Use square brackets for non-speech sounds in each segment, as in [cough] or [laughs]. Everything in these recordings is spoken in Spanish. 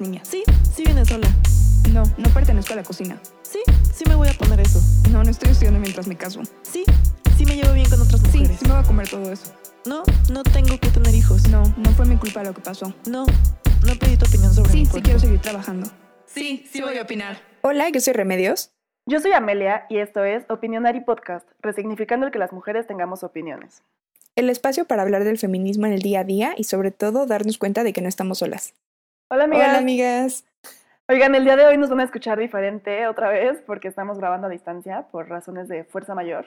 niña. Sí, sí viene sola. No, no pertenezco a la cocina. Sí, sí me voy a poner eso. No, no estoy estudiando mientras me caso. Sí, sí me llevo bien con otras Sí, mujeres. sí me voy a comer todo eso. No, no tengo que tener hijos. No, no fue mi culpa lo que pasó. No, no pedí tu opinión sobre Sí, mi sí quiero seguir trabajando. Sí, sí voy a opinar. Hola, yo soy Remedios. Yo soy Amelia y esto es Opinionary Podcast, resignificando el que las mujeres tengamos opiniones. El espacio para hablar del feminismo en el día a día y sobre todo darnos cuenta de que no estamos solas. Hola amigas. Hola, amigas. Oigan, el día de hoy nos van a escuchar diferente otra vez porque estamos grabando a distancia por razones de fuerza mayor.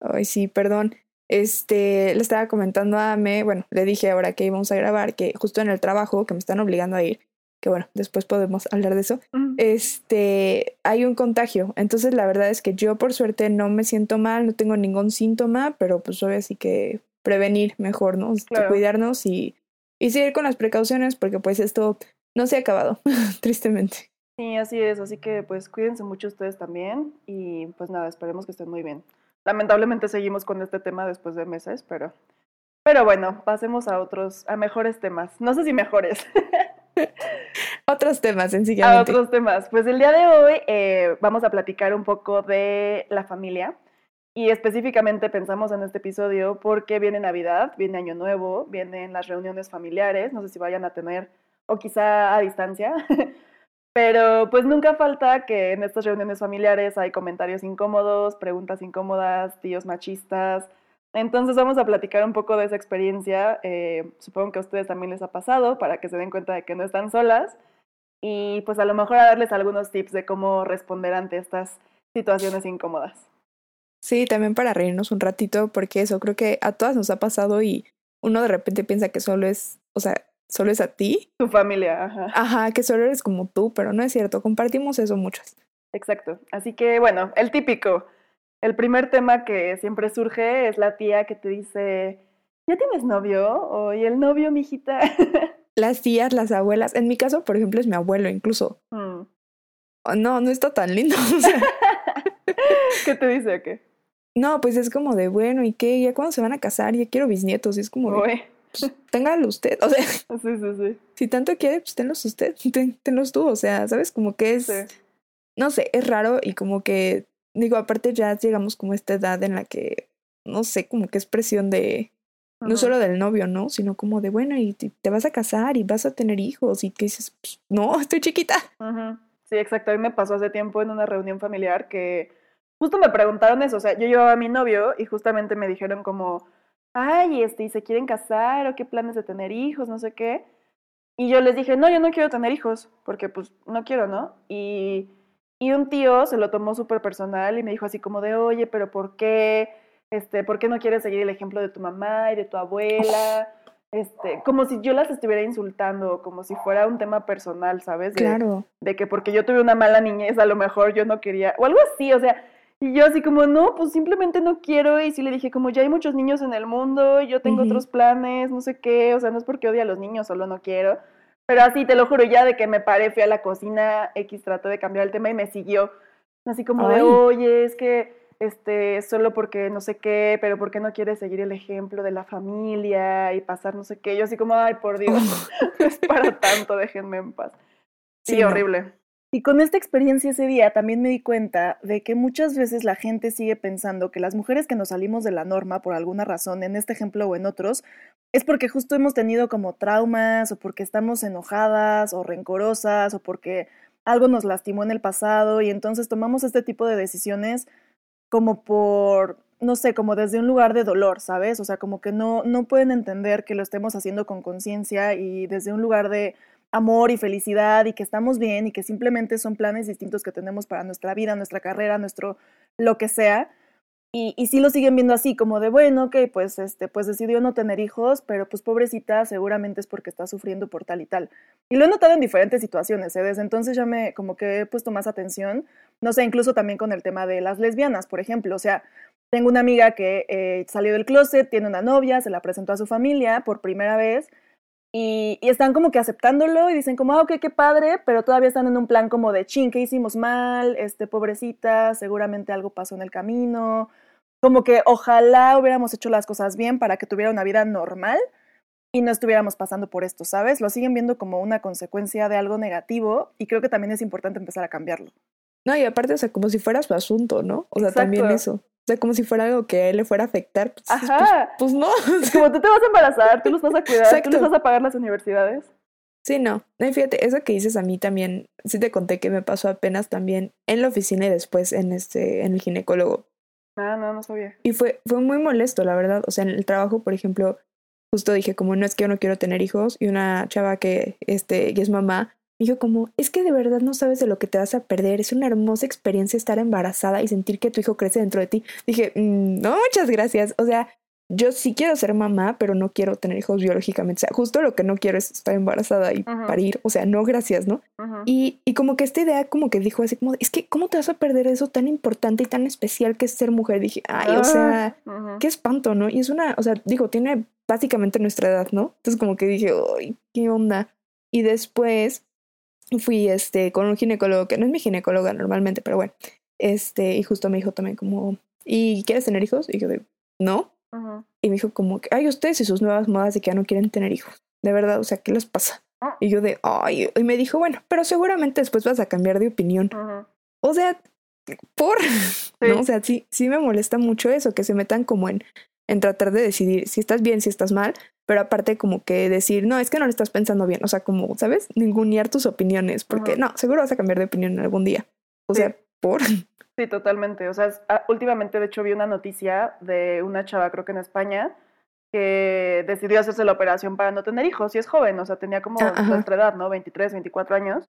Ay, sí, perdón. Este, le estaba comentando a Ame, bueno, le dije ahora que íbamos a grabar, que justo en el trabajo, que me están obligando a ir, que bueno, después podemos hablar de eso, este, hay un contagio. Entonces, la verdad es que yo, por suerte, no me siento mal, no tengo ningún síntoma, pero pues obvio sí que prevenir mejor, ¿no? Claro. Cuidarnos y, y seguir con las precauciones, porque pues esto no se ha acabado, [laughs] tristemente. Sí, así es, así que pues cuídense mucho ustedes también y pues nada, esperemos que estén muy bien. Lamentablemente seguimos con este tema después de meses, pero pero bueno, pasemos a otros, a mejores temas. No sé si mejores, [laughs] Otros temas, a sencillamente. otros temas. Pues el día de hoy eh, vamos a platicar un poco de la familia y específicamente pensamos en este episodio porque viene Navidad, viene Año Nuevo, vienen las reuniones familiares, no sé si vayan a tener o quizá a distancia, [laughs] pero pues nunca falta que en estas reuniones familiares hay comentarios incómodos, preguntas incómodas, tíos machistas. Entonces vamos a platicar un poco de esa experiencia. eh, supongo que a ustedes también les ha pasado para que se den cuenta de que no están solas y pues a lo mejor a darles algunos tips de cómo responder ante estas situaciones incómodas. Sí, también para reírnos un ratito, porque eso creo que a todas nos ha pasado y uno de repente piensa que solo es, o sea, solo es a ti. Tu familia, ajá. Ajá, que solo eres como tú, pero no es cierto, compartimos eso muchas. Exacto. Así que bueno, el típico. El primer tema que siempre surge es la tía que te dice, ¿ya tienes novio? O ¿y el novio, mijita? [laughs] Las tías, las abuelas, en mi caso, por ejemplo, es mi abuelo incluso. Mm. Oh, no, no está tan lindo. [laughs] o sea, [laughs] ¿Qué te dice o qué? No, pues es como de, bueno, ¿y qué? ¿Ya cuándo se van a casar? Ya quiero bisnietos. Y es como de, pues, téngalo usted. O sea, [laughs] Sí, sí, sí. si tanto quiere, pues tenlos usted, [laughs] ten- tenlos tú. O sea, ¿sabes? Como que es... No sé, es raro y como que, digo, aparte ya llegamos como a esta edad en la que, no sé, como que es presión de, no solo del novio, ¿no? Sino como de, bueno, y te te vas a casar y vas a tener hijos y que dices, "Pues, no, [laughs] estoy chiquita. Sí, exacto. A mí me pasó hace tiempo en una reunión familiar que justo me preguntaron eso. O sea, yo llevaba a mi novio y justamente me dijeron como, ay, este, ¿y se quieren casar o qué planes de tener hijos? No sé qué. Y yo les dije, no, yo no quiero tener hijos, porque pues no quiero, ¿no? Y, y un tío se lo tomó súper personal y me dijo así como de, oye, pero ¿por qué? Este, ¿por qué no quieres seguir el ejemplo de tu mamá y de tu abuela? Este, como si yo las estuviera insultando, como si fuera un tema personal, ¿sabes? De- Claro. de que porque yo tuve una mala niñez, a lo mejor yo no quería, o algo así, o sea, y yo así como, no, pues simplemente no quiero, y sí le dije, como ya hay muchos niños en el mundo, yo tengo otros planes, no sé qué, o sea, no es porque odie a los niños, solo no quiero, pero así, te lo juro, ya de que me paré, fui a la cocina, X trató de cambiar el tema y me siguió, así como de, Ay. oye, es que, este, solo porque no sé qué, pero ¿por qué no quieres seguir el ejemplo de la familia y pasar no sé qué? Yo así como, ay, por Dios, no [laughs] [laughs] es para tanto, déjenme en paz. Sí, Sí, no. Y con esta experiencia ese día también me di cuenta de que muchas veces la gente sigue pensando que las mujeres que nos salimos de la norma por alguna razón, en este ejemplo o en otros, es porque justo hemos tenido como traumas o porque estamos enojadas o rencorosas o porque algo nos lastimó en el pasado y entonces tomamos este tipo de decisiones como por, no sé, como desde un lugar de dolor, ¿sabes? O sea, como que no, no pueden entender que lo estemos haciendo con conciencia y desde un lugar de amor y felicidad y que estamos bien y que simplemente son planes distintos que tenemos para nuestra vida, nuestra carrera, nuestro lo que sea. Y, y sí lo siguen viendo así, como de, bueno, ok, pues, este, pues decidió no tener hijos, pero pues pobrecita, seguramente es porque está sufriendo por tal y tal. Y lo he notado en diferentes situaciones, ¿eh? desde entonces ya me como que he puesto más atención, no sé, incluso también con el tema de las lesbianas, por ejemplo, o sea, tengo una amiga que eh, salió del closet, tiene una novia, se la presentó a su familia por primera vez y, y están como que aceptándolo y dicen como, ah, ok, qué padre, pero todavía están en un plan como de, chin, ¿qué hicimos mal? Este, pobrecita, seguramente algo pasó en el camino. Como que ojalá hubiéramos hecho las cosas bien para que tuviera una vida normal. y no estuviéramos pasando por esto, ¿sabes? Lo siguen viendo como una consecuencia de algo negativo y creo que también es importante empezar a cambiarlo. No, y aparte, o sea, como si fuera su asunto, ¿no? O sea, también eso. Sea, como si fuera algo que a él le fuera a afectar. Pues, pues Ajá. Pues, no. como tú te vas a embarazar, tú los vas a cuidar, tú les vas a pagar las universidades. Sí, no. no. Fíjate, eso que dices a mí también, sí te conté que me pasó apenas también en la oficina y después en este, en el ginecólogo. Ah, no, no sabía. Y fue, fue muy molesto, la verdad. O sea, en el trabajo, por ejemplo, justo dije como no es que yo no quiero tener hijos y una chava que este que es mamá dijo como es que de verdad no sabes de lo que te vas a perder es una hermosa experiencia estar embarazada y sentir que tu hijo crece dentro de ti dije mm, no muchas gracias o sea yo sí quiero ser mamá pero no quiero tener hijos biológicamente. O sea justo lo que no quiero es estar embarazada y parir. O sea no gracias no y, y como que esta idea como que dijo así como es que cómo te vas a perder eso tan importante y tan especial que es ser mujer dije ay o sea qué espanto no y es una o sea digo tiene básicamente nuestra edad, ¿no? Entonces como que dije, ¡ay, qué onda! Y después fui este, con un ginecólogo, que no es mi ginecóloga normalmente, pero bueno, este, y justo me dijo también como, ¿y quieres tener hijos? Y yo de, no. Y me dijo como, ay, ustedes y sus nuevas modas de que ya no quieren tener hijos. De verdad, o sea, ¿qué les pasa? Ah. Y yo de, ay, y me dijo, bueno, pero seguramente después vas a cambiar de opinión. O sea, por, [laughs] ¿no? O sea, sí, sí me molesta mucho eso, que se metan como en, en tratar de decidir si estás bien, si estás mal, pero aparte como que decir, no, es que no lo estás pensando bien, o sea, como, ¿sabes? Ningunear tus opiniones, porque no, seguro vas a cambiar de opinión algún día. O sea, por... Sí, totalmente. O sea, ah, últimamente de hecho vi una noticia de una chava, creo que en España, que decidió hacerse la operación para no tener hijos y es joven, o sea, tenía como Ah, nuestra edad, ¿no? 23, 24 años.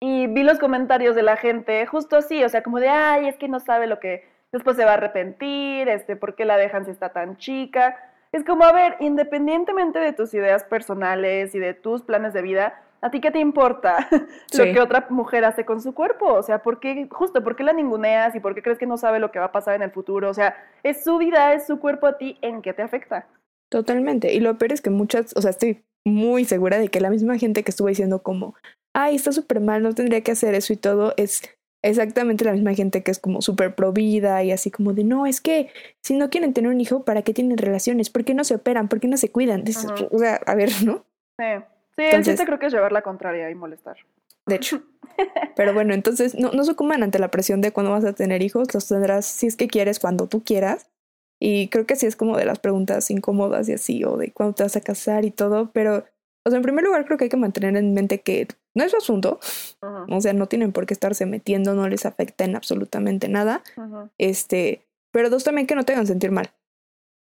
Y vi los comentarios de la gente justo así, o sea, como de, ay, es que no sabe lo que después se va a arrepentir, este, ¿por qué la dejan si está tan chica? Es como, a ver, independientemente de tus ideas personales y de tus planes de vida, ¿a ti qué te importa [laughs] lo que otra mujer hace con su cuerpo? O sea, ¿por qué, justo, por qué la ninguneas y por qué crees que no sabe lo que va a pasar en el futuro? O sea, es su vida, es su cuerpo a ti, ¿en qué te afecta? Totalmente. Y lo peor es que muchas, o sea, estoy muy segura de que la misma gente que estuvo diciendo como, ay, está súper mal, no tendría que hacer eso y todo, es exactamente la misma gente que es como súper pro vida y así como de, no, es que si no quieren tener un hijo, ¿para qué tienen relaciones? ¿Por qué no se operan? ¿Por qué no se cuidan? O sea, a ver, ¿no? Sí, sí entonces, el creo que es llevar la contraria y molestar. De hecho. [laughs] Pero bueno, entonces no, no sucuman ante la presión de cuándo vas a tener hijos, los tendrás si es que quieres, cuando tú quieras. Y creo que sí es como de las preguntas incómodas y así, o de cuándo te vas a casar y todo, pero o sea, en primer lugar creo que hay que mantener en mente que no es su asunto, o sea, no tienen por qué estarse metiendo, no les afecta en absolutamente nada, este, pero dos también que no te hagan sentir mal.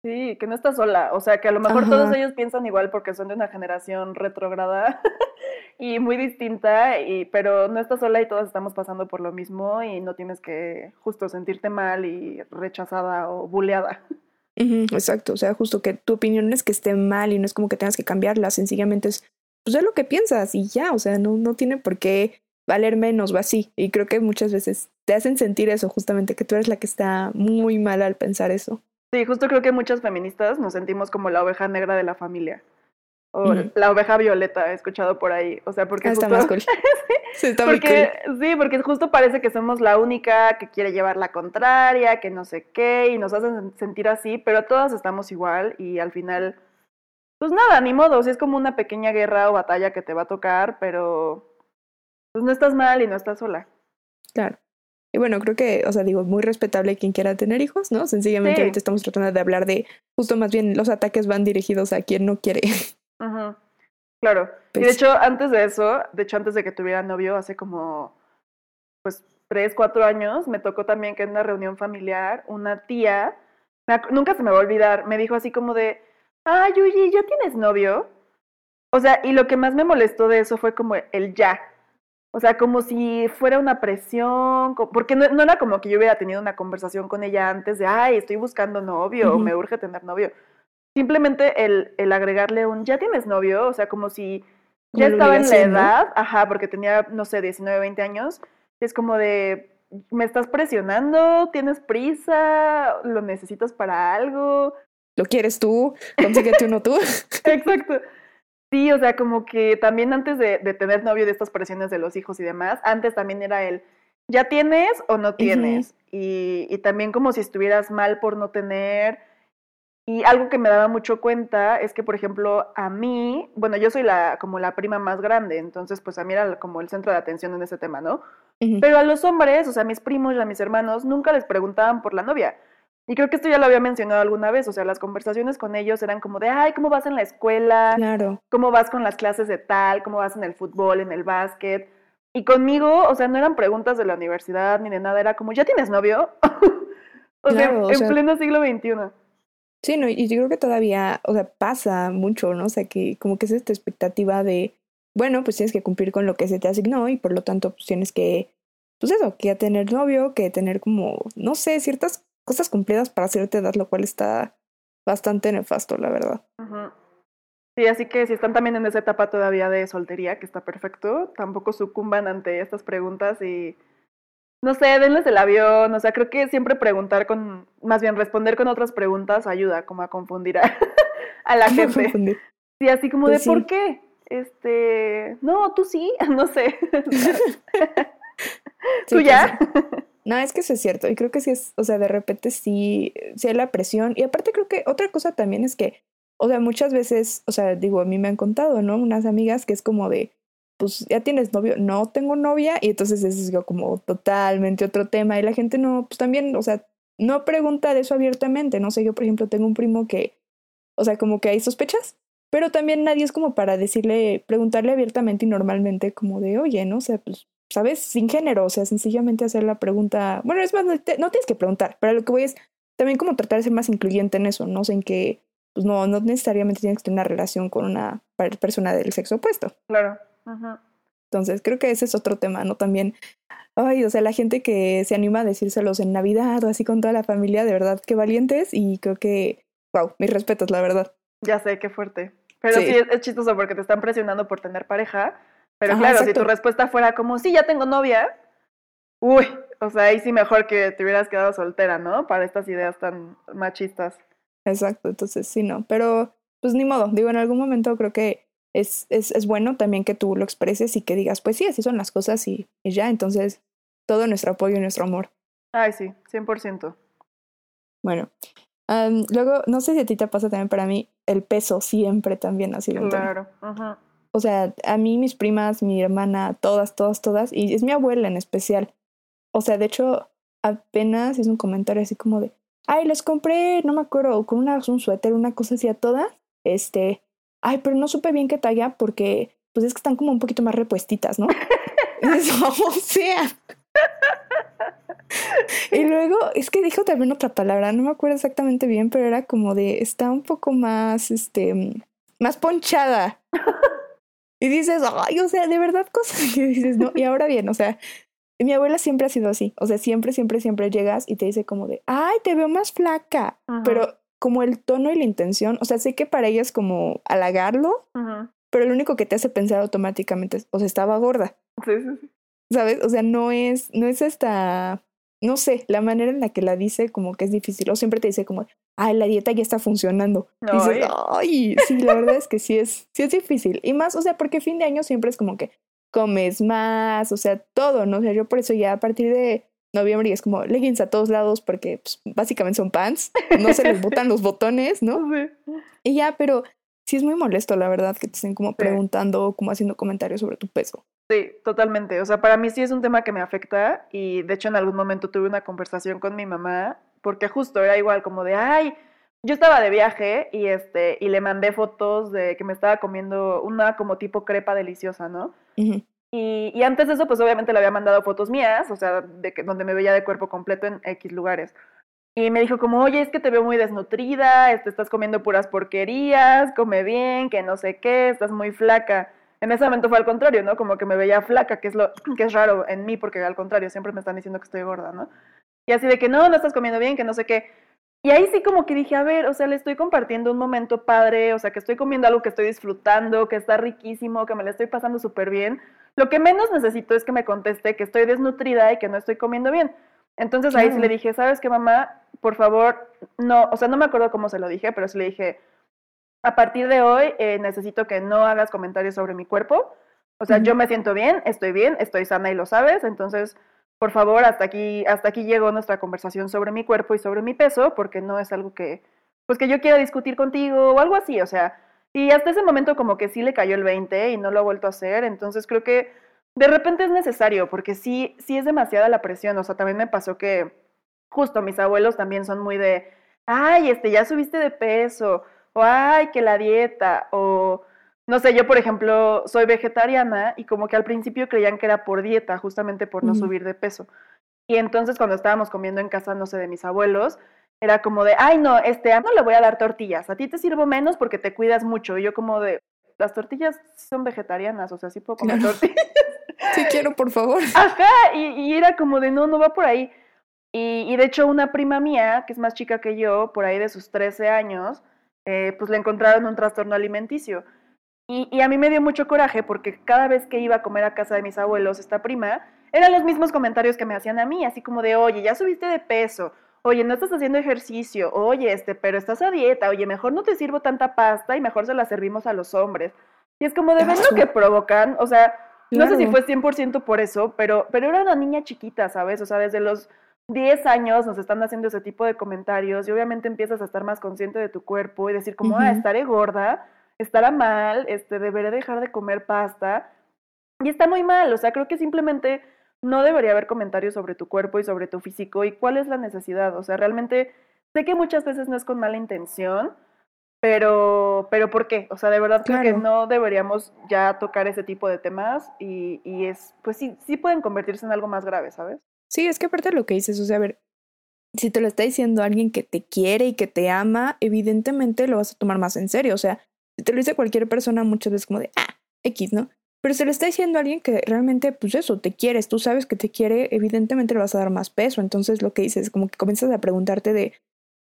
Sí, que no estás sola, o sea, que a lo mejor todos ellos piensan igual porque son de una generación retrógrada [laughs] y muy distinta, y, pero no estás sola y todos estamos pasando por lo mismo y no tienes que justo sentirte mal y rechazada o buleada. exacto, o sea, justo que tu opinión es que esté mal y no es como que tengas que cambiarla, sencillamente es, pues es lo que piensas y ya, o sea, no, no tiene por qué valer menos o así. Y creo que muchas veces te hacen sentir eso, justamente, que tú eres la que está muy mal al pensar eso. Sí, justo creo que muchas feministas nos sentimos como la oveja negra de la familia. O la oveja violeta, he escuchado por ahí. O sea, porque. Ah, está más cool. [laughs] sí, está porque, Sí, porque justo parece que somos la única que quiere llevar la contraria, que no sé qué, y nos hacen sentir así, pero todas estamos igual y al final. Pues nada, ni modo. O sea, es como una pequeña guerra o batalla que te va a tocar, pero. Pues no estás mal y no estás sola. Claro. Y bueno, creo que, o sea, digo, muy respetable quien quiera tener hijos, ¿no? Sencillamente ahorita estamos tratando de hablar de, justo más bien, los ataques van dirigidos a quien no quiere. Ajá. Claro. y de hecho, antes de eso, de hecho, antes de que tuviera novio, hace como, pues, tres, cuatro años, me tocó también que en una reunión familiar, una tía, nunca se me va a olvidar, me dijo así como de, ay, Yuyi, ¿ya tienes novio? O sea, y lo que más me molestó de eso fue como el ya. O sea, como si fuera una presión, porque no, no era como que yo hubiera tenido una conversación con ella antes de, ay, estoy buscando novio, o me urge tener novio simplemente el, el agregarle un, ya tienes novio, o sea, como si ya estaba en la edad, ajá, porque tenía, no sé, 19, 20 años, es como de, me estás presionando, tienes prisa, lo necesitas para algo. ¿Lo quieres tú? Consíguete uno tú. [laughs] Exacto. Sí, o sea, como que también antes de, de, tener novio de estas presiones de los hijos y demás, antes también era el, ¿ya tienes o no tienes? y, y también como si estuvieras mal por no tener Y algo que me daba mucho cuenta es que, por ejemplo, a mí, bueno, yo soy la como la prima más grande, entonces pues a mí era como el centro de atención en ese tema, ¿no? Pero a los hombres, o sea, a mis primos y a mis hermanos, nunca les preguntaban por la novia. Y creo que esto ya lo había mencionado alguna vez, o sea, las conversaciones con ellos eran como de, ay, ¿cómo vas en la escuela? Claro. ¿Cómo vas con las clases de tal? ¿Cómo vas en el fútbol, en el básquet? Y conmigo, o sea, no eran preguntas de la universidad ni de nada, era como, ¿ya tienes novio? [laughs] o sea, en pleno siglo XXI. Sí, no, y yo creo que todavía, o sea, pasa mucho, ¿no? O sea, que como que es esta expectativa de, bueno, pues tienes que cumplir con lo que se te asignó y por lo tanto, pues tienes que, pues eso, que tener novio, que tener como, no sé, ciertas cosas cumplidas para cierta edad, lo cual está bastante nefasto, la verdad. Sí, así que si están también en esa etapa todavía de soltería, que está perfecto, tampoco sucumban ante estas preguntas y no sé, denles el avión, o sea, creo que siempre preguntar con, más bien responder con otras preguntas ayuda como a confundir a, [laughs] la [laughs] gente. Sí, así como de, pues ¿por qué? Este, no, tú sí, [laughs] no sé. ¿Tú ya? No, es que eso es cierto. Y creo que sí es, o sea, de repente sí, sí hay la presión. Y aparte creo que otra cosa también es que, o sea, muchas veces, o sea, digo, a mí me han contado, ¿no? Unas amigas que es como de, pues ya tienes novio, no tengo novia, y entonces es como totalmente otro tema, y la gente no, pues también, o sea, no pregunta de eso abiertamente, no sé, yo por ejemplo tengo un primo que, o sea, como que hay sospechas, pero también nadie es como para decirle, preguntarle abiertamente y normalmente como de, oye, ¿no? O sea, pues, ¿sabes? Sin género, o sea, sencillamente hacer la pregunta, bueno, es más, no, tienes que preguntar, pero lo que voy es también como tratar de ser más incluyente en eso, ¿no? O sea, en que, pues no, no necesariamente tienes que tener una relación con una persona del sexo opuesto. Claro. Entonces, creo que ese es otro tema, ¿no? También, ay, o sea, la gente que se anima a decírselos en Navidad o así con toda la familia, de verdad, qué valientes y creo que, wow, mis respetos, la verdad. Ya sé, qué fuerte. Pero sí, es, chistoso porque te están presionando por tener pareja, pero claro, si tu respuesta fuera como, sí, ya tengo novia, uy, o sea, ahí sí mejor que te hubieras quedado soltera, ¿no? Para estas ideas tan machistas. Exacto, entonces sí, no, pero pues ni modo, digo, en algún momento creo que es, es, es, bueno también que tú lo expreses y que digas, pues sí, así son las cosas y, ya, entonces todo nuestro apoyo y nuestro amor. Ay, sí, 100%. Bueno, luego, no sé si a ti te pasa también para mí, el peso siempre también ha sido un Claro, O sea, a mí, mis primas, mi hermana, todas, todas, todas, y es mi abuela en especial. O sea, de hecho, apenas es un comentario así como de, ay, les compré, no me acuerdo, con una, un suéter, una cosa así a todas, este, ay, pero no supe bien qué talla porque pues es que están como un poquito más repuestitas, ¿no? [laughs] o sea. [laughs] y luego, es que dijo también otra palabra, no me acuerdo exactamente bien, pero era como de, está un poco más, este, más ponchada. [laughs] y dices, ay, o sea, de verdad cosas que dices, no, y ahora bien, o sea, mi abuela siempre ha sido así, o sea, siempre, siempre, siempre llegas y te dice como de, ay, te veo más flaca, pero como el tono y la intención, o sea, sé que para ella es como halagarlo, pero lo único que te hace pensar automáticamente es, o sea, estaba gorda. Sí, sí, sí. ¿Sabes? O sea, no es, no es esta, no sé, la manera en la que la dice como que es difícil, o siempre te dice como, ay, la dieta ya está funcionando. Y dices, ay, sí, la verdad es que sí es, sí es difícil. Y más, o sea, porque fin de año siempre es como que comes más, o sea, todo, ¿no? O sea, yo por eso ya a partir de noviembre y es como leggings a todos lados porque pues, básicamente son pants, no se les botan los botones, [laughs] ¿no? Y ya, pero sí es muy molesto, la verdad, que te estén como preguntando o como haciendo comentarios sobre tu peso. Sí, totalmente. O sea, para mí sí es un tema que me afecta y de hecho en algún momento tuve una conversación con mi mamá porque justo era igual como de, ay, yo estaba de viaje y este y le mandé fotos de que me estaba comiendo una como tipo crepa deliciosa, ¿no? Y, antes de eso, pues obviamente le había mandado fotos mías, o sea, de que, donde me veía de cuerpo completo en X lugares. Y me dijo como, oye, es que te veo muy desnutrida, este, estás comiendo puras porquerías, come bien, que no sé qué, estás muy flaca. En ese momento fue al contrario, ¿no? Como que me veía flaca, que es, lo, que es raro en mí, porque al contrario, siempre me están diciendo que estoy gorda, ¿no? Y así de que no, no estás comiendo bien, que no sé qué. Y ahí sí como que dije, a ver, o sea, le estoy compartiendo un momento padre, o sea, que estoy comiendo algo que estoy disfrutando, que está riquísimo, que me lo estoy pasando súper bien. Lo que menos necesito es que me conteste que estoy desnutrida y que no estoy comiendo bien. Entonces ahí sí le dije, ¿sabes qué, mamá? Por favor, no, o sea, no me acuerdo cómo se lo dije, pero sí le dije, a partir de hoy eh, necesito que no hagas comentarios sobre mi cuerpo. O sea, yo me siento bien, estoy bien, estoy sana y lo sabes, entonces por favor, hasta aquí, hasta aquí llegó nuestra conversación sobre mi cuerpo y sobre mi peso, porque no es algo que, pues que yo quiera discutir contigo o algo así, o sea, y hasta ese momento como que sí le cayó el 20 y no lo ha vuelto a hacer, entonces creo que de repente es necesario, porque sí, sí es demasiada la presión, o sea, también me pasó que justo mis abuelos también son muy de, ay, este, ya subiste de peso, o ay, que la dieta, o no sé, yo por ejemplo soy vegetariana y como que al principio creían que era por dieta, justamente por no subir de peso. Y entonces cuando estábamos comiendo en casa, no sé, de mis abuelos, era como de, ay, no, este, no le voy a dar tortillas, a ti te sirvo menos porque te cuidas mucho. Y yo como de, las tortillas son vegetarianas, o sea, sí puedo comer [laughs] tortillas. Sí quiero, por favor. [laughs] Ajá, y, era como de, no, no va por ahí. Y, y, de hecho una prima mía, que es más chica que yo, por ahí de sus 13 años, eh, pues le encontraron un trastorno alimenticio. Y, y, a mí me dio mucho coraje porque cada vez que iba a comer a casa de mis abuelos, esta prima, eran los mismos comentarios que me hacían a mí, así como de, oye, ya subiste de peso, oye, no estás haciendo ejercicio, oye, este, pero estás a dieta, oye, mejor no te sirvo tanta pasta y mejor se la servimos a los hombres. Y es como de ver lo que provocan, o sea, no sé si fue 100% por eso, pero, pero era una niña chiquita, ¿sabes? O sea, desde los 10 años nos están haciendo ese tipo de comentarios y obviamente empiezas a estar más consciente de tu cuerpo y decir como, ah, estaré gorda, estará mal, este, deberé dejar de comer pasta. Y está muy mal, o sea, creo que simplemente no debería haber comentarios sobre tu cuerpo y sobre tu físico y cuál es la necesidad. O sea, realmente sé que muchas veces no es con mala intención, pero, pero ¿por qué? O sea, de verdad creo que no deberíamos ya tocar ese tipo de temas y, y, es, pues sí, sí pueden convertirse en algo más grave, ¿sabes? Sí, es que aparte de lo que dices, o sea, a ver, si te lo está diciendo alguien que te quiere y que te ama, evidentemente lo vas a tomar más en serio. O sea, si te lo dice cualquier persona, muchas veces como de, ah, X, ¿no? Pero se lo está diciendo alguien que realmente, pues eso, te quieres, tú sabes que te quiere, evidentemente le vas a dar más peso. Entonces lo que dices, como que comienzas a preguntarte de,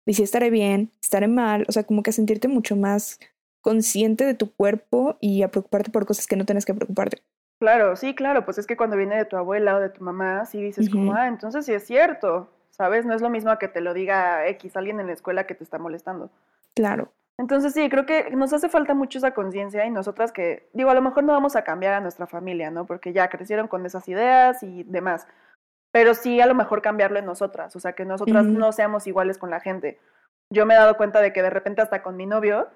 de si estaré bien, estaré mal, o sea, como que a sentirte mucho más consciente de tu cuerpo y a preocuparte por cosas que no tienes que preocuparte. Claro, sí, claro, pues es que cuando viene de tu abuela o de tu mamá, sí dices como, ah, entonces sí es cierto, ¿sabes? No es lo mismo a que te lo diga X, alguien en la escuela que te está molestando. Claro. Entonces sí, creo que nos hace falta mucho esa conciencia y nosotras que, digo, a lo mejor no vamos a cambiar a nuestra familia, ¿no? Porque ya crecieron con esas ideas y demás. Pero sí a lo mejor cambiarlo en nosotras, o sea, que nosotras no seamos iguales con la gente. Yo me he dado cuenta de que de repente hasta con mi novio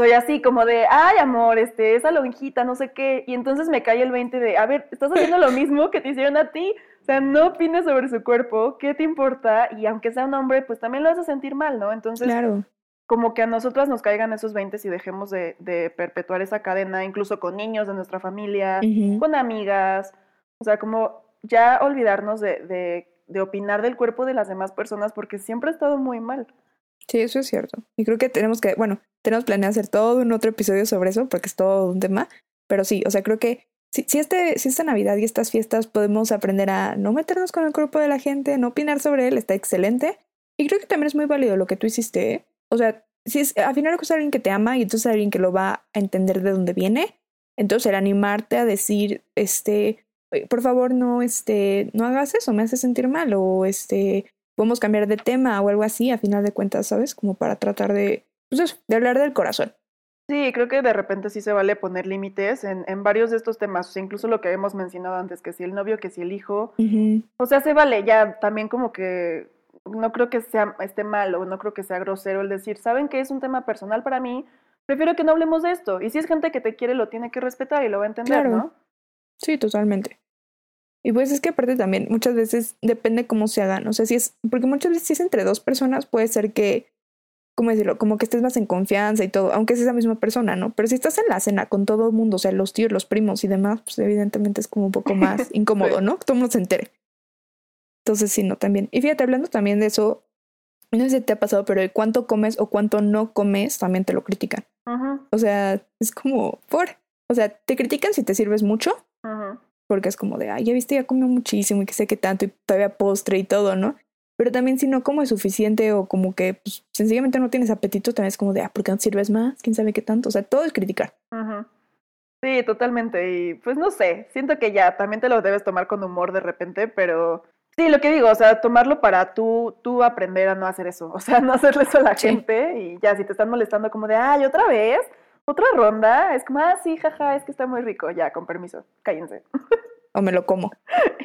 soy así como de, ay amor, este, esa lonjita, no sé qué, y entonces me cae el 20 de, a ver, estás haciendo lo mismo que te hicieron a ti, o sea, no opines sobre su cuerpo, ¿qué te importa? Y aunque sea un hombre, pues también lo vas a sentir mal, ¿no? Entonces, claro como que a nosotras nos caigan esos 20 y dejemos de, de, perpetuar esa cadena, incluso con niños de nuestra familia, con amigas, o sea, como ya olvidarnos de, de, de, opinar del cuerpo de las demás personas porque siempre ha estado muy mal. Sí, eso es cierto. Y creo que tenemos que, bueno, tenemos planeado hacer todo un otro episodio sobre eso porque es todo un tema, pero sí, o sea, creo que si, si, este, si esta Navidad y estas fiestas podemos aprender a no meternos con el cuerpo de la gente, no opinar sobre él, está excelente. Y creo que también es muy válido lo que tú hiciste, ¿eh? o sea, si es, al final es alguien que te ama y entonces alguien que lo va a entender de dónde viene, entonces el animarte a decir, este, por favor no, este, no hagas eso, me hace sentir mal o este, podemos cambiar de tema o algo así, a final de cuentas, ¿sabes? Como para tratar de, pues de hablar del corazón. Sí, creo que de repente sí se vale poner límites en, en varios de estos temas, o sea, incluso lo que habíamos mencionado antes, que si el novio, que si el hijo, o sea, se vale ya también como que no creo que sea esté malo, no creo que sea grosero el decir, saben que es un tema personal para mí, prefiero que no hablemos de esto. Y si es gente que te quiere, lo tiene que respetar y lo va a entender, ¿no? Sí, totalmente. Y pues es que aparte también muchas veces depende cómo se hagan. O sea, si es, porque muchas veces si es entre dos personas, puede ser que, ¿cómo decirlo? Como que estés más en confianza y todo, aunque es esa misma persona, ¿no? Pero si estás en la cena con todo el mundo, o sea, los tíos, los primos y demás, pues evidentemente es como un poco más [laughs] incómodo, ¿no? Que todo el mundo se entere. Entonces, sí, no, también. Y fíjate, hablando también de eso, no sé si te ha pasado, pero de cuánto comes o cuánto no comes, también te lo critican. O sea, es como, por. O sea, te critican si te sirves mucho, porque es como de, ay, ya viste, ya comió muchísimo y que sé que tanto y todavía postre y todo, ¿no? Pero también si no como es suficiente o como que pues, sencillamente no tienes apetito, también es como de, ah, ¿por qué no sirves más? ¿Quién sabe qué tanto? O sea, todo es criticar. Sí, totalmente. Y pues no sé, siento que ya también te lo debes tomar con humor de repente, pero Sí, lo que digo, o sea, tomarlo para tú, tú aprender a no hacer eso, [laughs] o sea, no hacerle eso a la gente y ya, si te están molestando como de, ay, otra vez, otra ronda, es como, ah, sí, jaja, es que está muy rico, ya, con permiso, cállense. [laughs] O me lo como.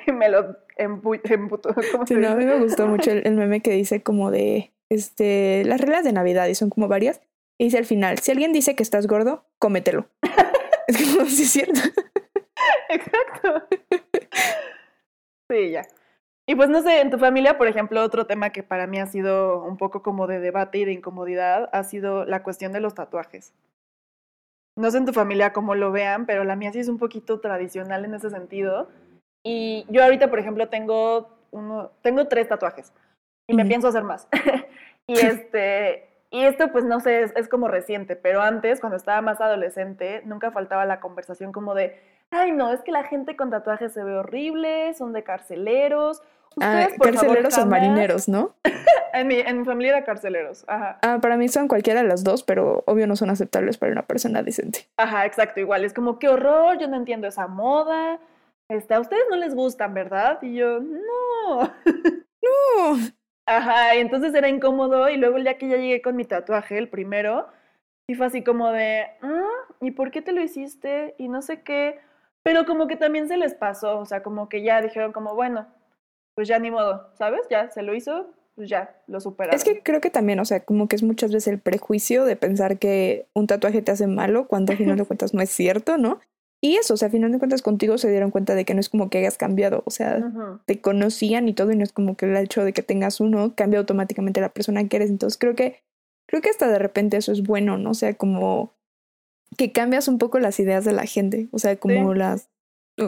y me lo embuto. [laughs] Sí, no, a mí me gustó mucho [laughs] el, meme que dice como de, este, las reglas de Navidad y son como varias. Y dice al final, si alguien dice que estás gordo, cómetelo. es como, sí es cierto. Exacto. Sí, ya. Y pues no sé, en tu familia, por ejemplo, otro tema que para mí ha sido un poco como de debate y de incomodidad ha sido la cuestión de los tatuajes. No sé en tu familia cómo lo vean, pero la mía sí es un poquito tradicional en ese sentido. Y yo ahorita, por ejemplo, tengo uno, tengo tres tatuajes y me pienso hacer más. [laughs] y este, y esto pues no sé, es, es, como reciente, pero antes, cuando estaba más adolescente, nunca faltaba la conversación como de, ay no, es que la gente con tatuajes se ve horrible, son de carceleros. Ah, carceleros o marineros, ¿no? [laughs] en, mi, en mi familia era carceleros, ajá. Ah, para mí son cualquiera de las dos, pero obvio no son aceptables para una persona decente. Ajá, exacto, igual, es como, qué horror, yo no entiendo esa moda, este, a ustedes no les gustan, ¿verdad? Y yo, no. [laughs] no. Ajá, y entonces era incómodo y luego el día que ya llegué con mi tatuaje, el primero, y fue así como de, ah, ¿y por qué te lo hiciste? Y no sé qué, pero como que también se les pasó, o sea, como que ya dijeron como, bueno, pues ya ni modo, ¿sabes? Ya se lo hizo, pues ya lo superaron. Es que creo que también, o sea, como que es muchas veces el prejuicio de pensar que un tatuaje te hace malo cuando al final de cuentas no es cierto, ¿no? Y eso, o sea, a final de cuentas contigo se dieron cuenta de que no es como que hayas cambiado, o sea, te conocían y todo y no es como que el hecho de que tengas uno cambia automáticamente la persona que eres. Entonces creo que, creo que hasta de repente eso es bueno, ¿no? O sea, como que cambias un poco las ideas de la gente, o sea, como las,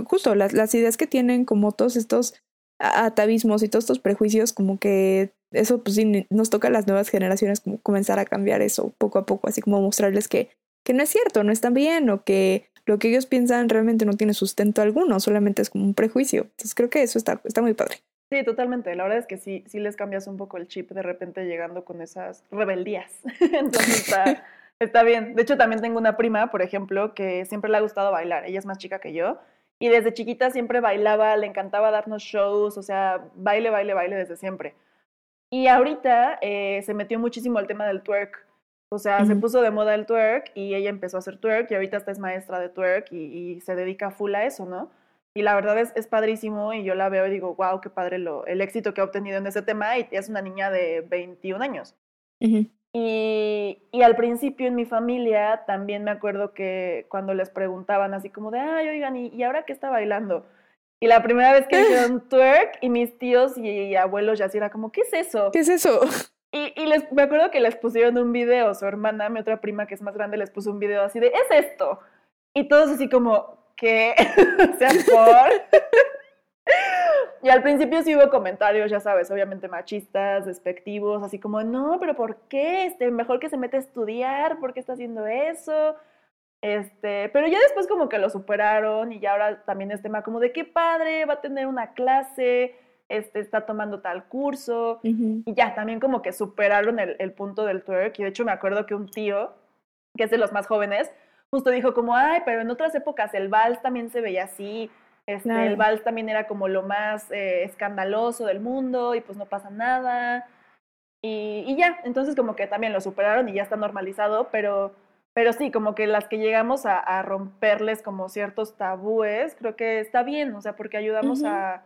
justo las, las ideas que tienen como todos estos atavismos y todos estos prejuicios, como que eso pues sí nos toca a las nuevas generaciones como comenzar a cambiar eso poco a poco, así como mostrarles que, que no es cierto, no está bien o que lo que ellos piensan realmente no tiene sustento alguno, solamente es como un prejuicio. Entonces creo que eso está, está muy padre. Sí, totalmente. La verdad es que sí, sí les cambias un poco el chip de repente llegando con esas rebeldías. [laughs] Entonces está, [laughs] está bien. De hecho, también tengo una prima, por ejemplo, que siempre le ha gustado bailar. Ella es más chica que yo. Y desde chiquita siempre bailaba, le encantaba darnos shows, o sea, baile, baile, baile desde siempre. Y ahorita eh, se metió muchísimo al tema del twerk. O sea, se puso de moda el twerk y ella empezó a hacer twerk y ahorita está es maestra de twerk y, se dedica full a eso, ¿no? Y la verdad es, es, padrísimo y yo la veo y digo, wow, qué padre lo, el éxito que ha obtenido en ese tema y es una niña de 21 años. y, y, al principio en mi familia también me acuerdo que cuando les preguntaban así como de, ay, oigan, ¿y, y ahora qué está bailando? Y la primera vez que hicieron [laughs] twerk y mis tíos y, y abuelos ya así era como, ¿qué es eso? ¿Qué es eso? Y, y les, me acuerdo que les pusieron un video, su hermana, mi otra prima que es más grande, les puso un video así de, es esto. Y todos así como, ¿qué? [laughs] o sea, por... [laughs] y al principio sí hubo comentarios, ya sabes, obviamente machistas, despectivos, así como, no, pero ¿por qué? Este, mejor que se mete a estudiar, ¿por qué está haciendo eso? Este, pero ya después como que lo superaron y ya ahora también es tema como de qué padre, va a tener una clase, este, está tomando tal curso, y ya, también como que superaron el, el, punto del twerk, y de hecho me acuerdo que un tío, que es de los más jóvenes, justo dijo como, ay, pero en otras épocas el vals también se veía así, este, el vals también era como lo más eh, escandaloso del mundo, y pues no pasa nada, y, y, ya, entonces como que también lo superaron y ya está normalizado, pero... Pero sí, como que las que llegamos a, a romperles como ciertos tabúes, creo que está bien, o sea, porque ayudamos a,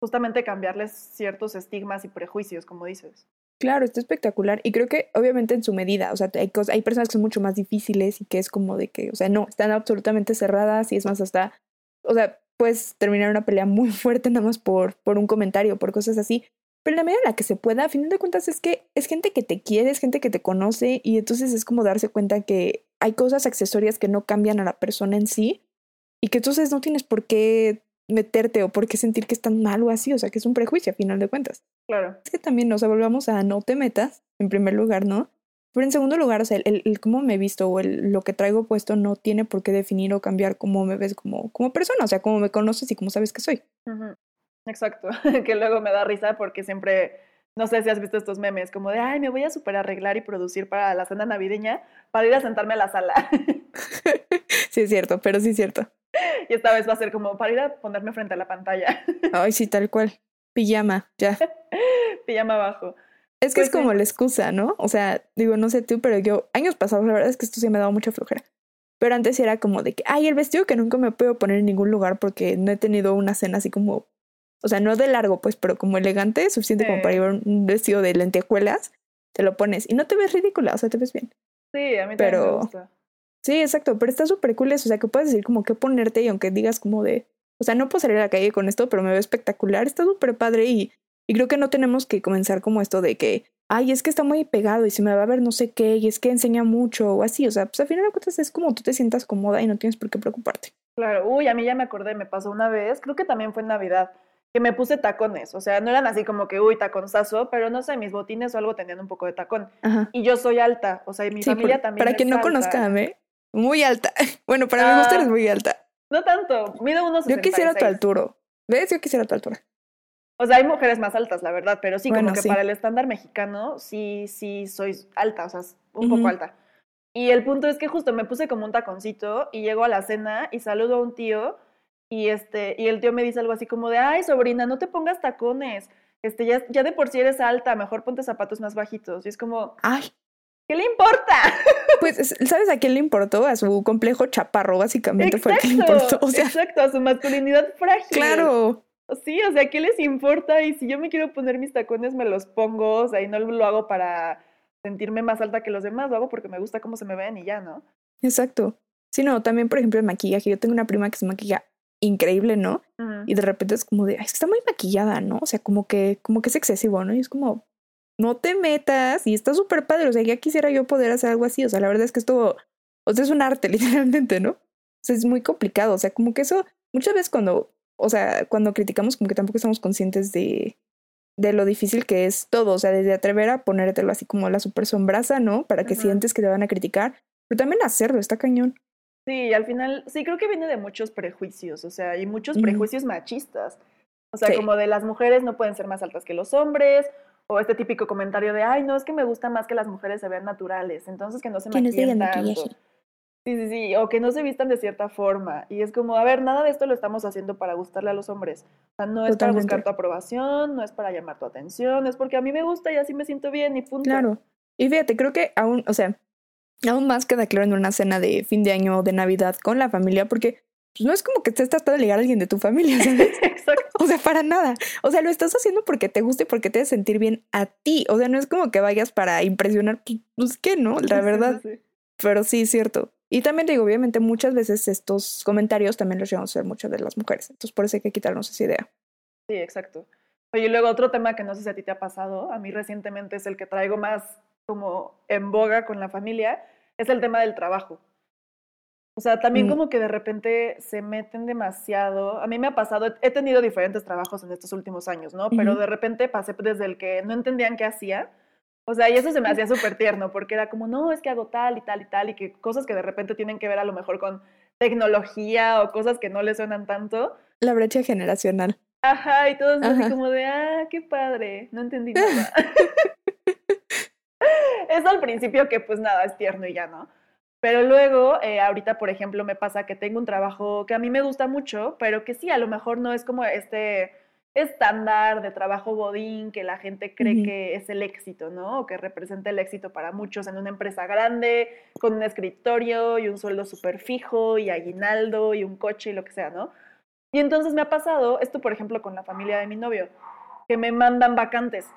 justamente cambiarles ciertos estigmas y prejuicios, como dices. Claro, está espectacular y creo que obviamente en su medida, o sea, hay, cosas, hay personas que son mucho más difíciles y que es como de que, o sea, no, están absolutamente cerradas y es más hasta, o sea, puedes terminar una pelea muy [laughs] fuerte nada más por, por un comentario, por cosas así, pero en la medida en la que se pueda, a fin de cuentas es que es gente que te quiere, es gente que te conoce y entonces es como darse cuenta que hay cosas accesorias que no cambian a la persona en sí y que entonces no tienes por qué meterte o por qué sentir que es tan mal o así, o sea, que es un prejuicio a final de cuentas. Claro. Es que también, o sea, volvamos a no te metas, en primer lugar, ¿no? Pero en segundo lugar, o sea, el, el, cómo me he visto o el, lo que traigo puesto no tiene por qué definir o cambiar cómo me ves como, como persona, o sea, cómo me conoces y cómo sabes que soy. Exacto, [laughs] que luego me da risa porque siempre, no sé si has visto estos memes, como de, ay, me voy a super arreglar y producir para la cena navideña para ir a sentarme a la sala. [laughs] sí, es cierto, pero sí es cierto. y esta vez va a ser como para ir a ponerme frente a la pantalla. [laughs] Ay, sí, tal cual. Pijama, ya. Pijama abajo. Es que es pues como la excusa, ¿no? O sea, digo, no sé tú, pero yo, años pasados, la verdad es que esto sí me ha dado mucha flojera. Pero antes era como de que, ay, el vestido que nunca me puedo poner en ningún lugar porque no he tenido una cena así como, o sea, no de largo, pues, pero como elegante, suficiente como para llevar un vestido de lentejuelas. te lo pones y no te ves ridícula, o sea, te ves bien. Sí, a mí también me gusta. Sí, exacto, pero está súper cool eso, o sea, que puedes decir como qué ponerte y aunque digas como de, o sea, no puedo salir a la calle con esto, pero me veo espectacular, está súper padre y, y creo que no tenemos que comenzar como esto de que, ay, es que está muy pegado y se me va a ver no sé qué y es que enseña mucho o así, o sea, pues al final de cuentas es como tú te sientas cómoda y no tienes por qué preocuparte. Claro, uy, a mí ya me acordé, me pasó una vez, creo que también fue en Navidad, que me puse tacones, o sea, no eran así como que, uy, taconzazo, pero no sé, mis botines o algo tenían un poco de tacón. Ajá. Y yo soy alta, o sea, y mi Sí, familia por- también para es quien no alta. conozca muy alta. [laughs] Bueno, para mi gusto Ah. eres muy alta. No tanto, mido unos Yo quisiera tu 66. altura. ¿Ves? Yo quisiera tu altura. O sea, hay mujeres más altas, la verdad, pero sí, Bueno, como que sí. para el estándar mexicano, sí, sí soy alta, o sea, un Ujú. poco alta. Y el punto es que justo me puse como un taconcito y llego a la cena y saludo a un tío y este y el tío me dice algo así como de, "Ay, sobrina, no te pongas tacones. Este ya ya de por sí eres alta, mejor ponte zapatos más bajitos." Y es como, Ay, ¿qué le importa? [laughs] pues, es- ¿sabes a quién le importó? A su complejo chaparro, básicamente fue el que le importó. O sea, exacto, a su masculinidad frágil. claro. Sí, o sea, ¿qué les importa? Y si yo me quiero poner mis tacones, me los pongo, o sea, y no lo hago para sentirme más alta que los demás, lo hago porque me gusta cómo se me ven y ya, ¿no? Exacto. Sí, no, también, por ejemplo, el maquillaje. Yo tengo una prima que se maquilla increíble, ¿no? Y de repente es como de, ay, está muy maquillada, ¿no? O sea, como que, como que es excesivo, ¿no? Y es como, no te metas y está súper padre. O sea, ya quisiera yo poder hacer algo así. O sea, la verdad es que esto, o sea, es un arte, [laughs] literalmente, ¿no? O sea, es muy complicado. O sea, como que eso, muchas veces cuando, o sea, cuando criticamos, como que tampoco estamos conscientes de, de lo difícil que es todo. O sea, desde atrever a ponértelo así como la super sombraza, ¿no? Para que sientes que te van a criticar. Pero también hacerlo, está cañón. Sí, al final, sí, creo que viene de muchos prejuicios, o sea, y muchos prejuicios machistas. O sea, Sí. como de las mujeres no pueden ser más altas que los hombres, o este típico comentario de, ay, no, es que me gusta más que las mujeres se vean naturales, entonces que no se Que no maquillen digan tanto. maquillaje. Sí, sí, sí, o que no se vistan de cierta forma. Y es como, a ver, nada de esto lo estamos haciendo para gustarle a los hombres. O sea, no es para buscar tu aprobación, no es para llamar tu atención, es porque a mí me gusta y así me siento bien y punto. Claro. Y fíjate, creo que aún, o sea, aún más queda claro en una cena de fin de año o de Navidad con la familia, porque pues, no es como que estés tratando de ligar a alguien de tu familia, ¿sabes? [laughs] Exacto. O sea, para nada. O sea, lo estás haciendo porque te gusta y porque te hace sentir bien a ti. O sea, no es como que vayas para impresionar, pues, pues que no, [laughs] la Sí, sí, verdad. sí. Pero sí, es cierto. Y también digo, obviamente, muchas veces estos comentarios también los llevamos a hacer muchas de las mujeres. Entonces, por eso hay que quitarnos esa idea. Sí, exacto. Oye, y luego otro tema que no sé si a ti te ha pasado, a mí recientemente es el que traigo más como en boga con la familia, es el tema del trabajo. O sea, también Mm. como que de repente se meten demasiado. A mí me ha pasado, he- tenido diferentes trabajos en estos últimos años, ¿no? Pero Ujú. de repente pasé desde el que no entendían qué hacía. O sea, y eso se me hacía súper tierno, porque era como, no, es que hago tal y tal y tal, y que cosas que de repente tienen que ver a lo mejor con tecnología o cosas que no le suenan tanto. La brecha generacional. Ajá, y todos así Ajá. como de, ah, qué padre, no entendí [laughs] nada. Eso al principio que pues nada, es tierno y ya, ¿no? Pero luego, eh, ahorita, por ejemplo, me pasa que tengo un trabajo que a mí me gusta mucho, pero que sí, a lo mejor no es como este estándar de trabajo godín que la gente cree que es el éxito, ¿no? O que representa el éxito para muchos en una empresa grande, con un escritorio y un sueldo súper fijo y aguinaldo y un coche y lo que sea, ¿no? Y entonces me ha pasado esto, por ejemplo, con la familia de mi novio, que me mandan vacantes.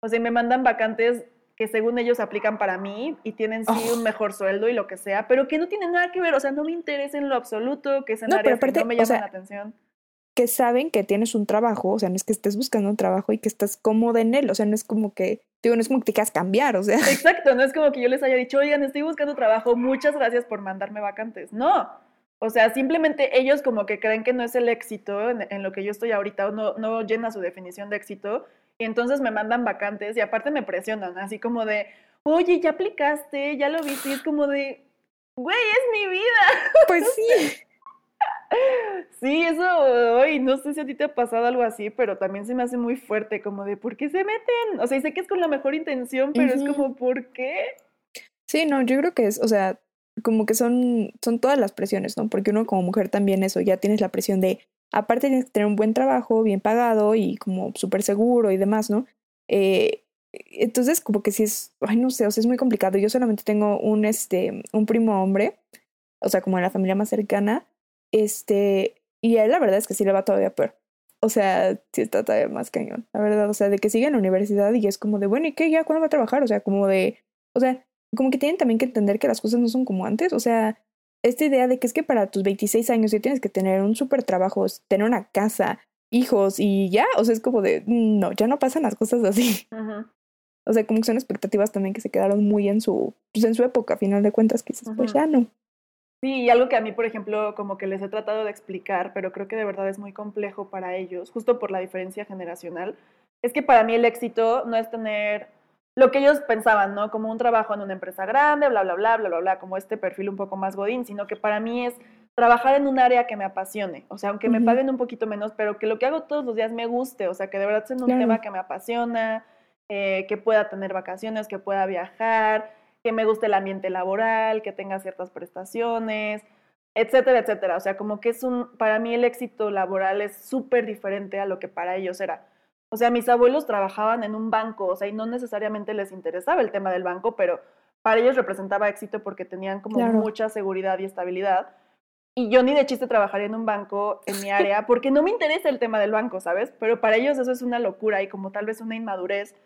O sea, me mandan vacantes que según ellos aplican para mí y tienen sí Oh. un mejor sueldo y lo que sea, pero que no tienen nada que ver, o sea, no me interesa en lo absoluto, que sean No, áreas que no me o llaman sea, la atención. que saben que tienes un trabajo, o sea, no es que estés buscando un trabajo y que estás cómoda en él, o sea, no es como que, digo, no es como que te quieras cambiar, o sea, Exacto, no es como que yo les haya dicho, oigan, estoy buscando trabajo, muchas gracias por mandarme vacantes. No, o sea, simplemente ellos como que creen que no es el éxito en, en lo que yo estoy ahorita, o no, no llena su definición de éxito, y entonces me mandan vacantes y aparte me presionan, así como de, oye, ya aplicaste, ya lo viste, y es como de, güey, es mi vida. [laughs] pues sí. Sí, eso, ay, no sé si a ti te ha pasado algo así, pero también se me hace muy fuerte, como de, ¿por qué se meten? O sea, y sé que es con la mejor intención, pero es como, ¿por qué? Sí, no, yo creo que es, o sea, como que son, son todas las presiones, ¿no? Porque uno como mujer también eso, ya tienes la presión de, aparte tienes que tener un buen trabajo, bien pagado y como súper seguro y demás, ¿no? Eh, entonces, como que sí es, ay, no sé, o sea, es muy complicado. Yo solamente tengo un, este, un primo hombre, o sea, como en la familia más cercana, este, y a él la verdad es que sí le va todavía peor. o sea, sí está todavía más cañón, la verdad. O sea, de que sigue en la universidad y es como de, bueno, ¿y qué? ¿Ya cuándo va a trabajar? O sea, como de, o sea, como que tienen también que entender que las cosas no son como antes. O sea, esta idea de que es que para tus 26 años ya tienes que tener un súper trabajo, tener una casa, hijos y ya. O sea, es como de, no, ya no pasan las cosas así. O sea, como que son expectativas también que se quedaron muy en su, pues en su época, a final de cuentas, quizás pues ya no. Sí, y algo que a mí, por ejemplo, como que les he tratado de explicar, pero creo que de verdad es muy complejo para ellos, justo por la diferencia generacional, es que para mí el éxito no es tener lo que ellos pensaban, ¿no? Como un trabajo en una empresa grande, bla, bla, bla, bla, bla, bla, como este perfil un poco más godín, sino que para mí es trabajar en un área que me apasione, o sea, aunque me paguen un poquito menos, pero que lo que hago todos los días me guste, o sea, que de verdad sea un tema que me apasiona, eh, que pueda tener vacaciones, que pueda viajar, que me guste el ambiente laboral, que tenga ciertas prestaciones, etcétera, etcétera. O sea, como que es un, para mí el éxito laboral es súper diferente a lo que para ellos era. O sea, mis abuelos trabajaban en un banco, o sea, y no necesariamente les interesaba el tema del banco, pero para ellos representaba éxito porque tenían como mucha seguridad y estabilidad. Y yo ni de chiste trabajaría en un banco en mi área [laughs] porque no me interesa el tema del banco, ¿sabes? Pero para ellos eso es una locura y como tal vez una inmadurez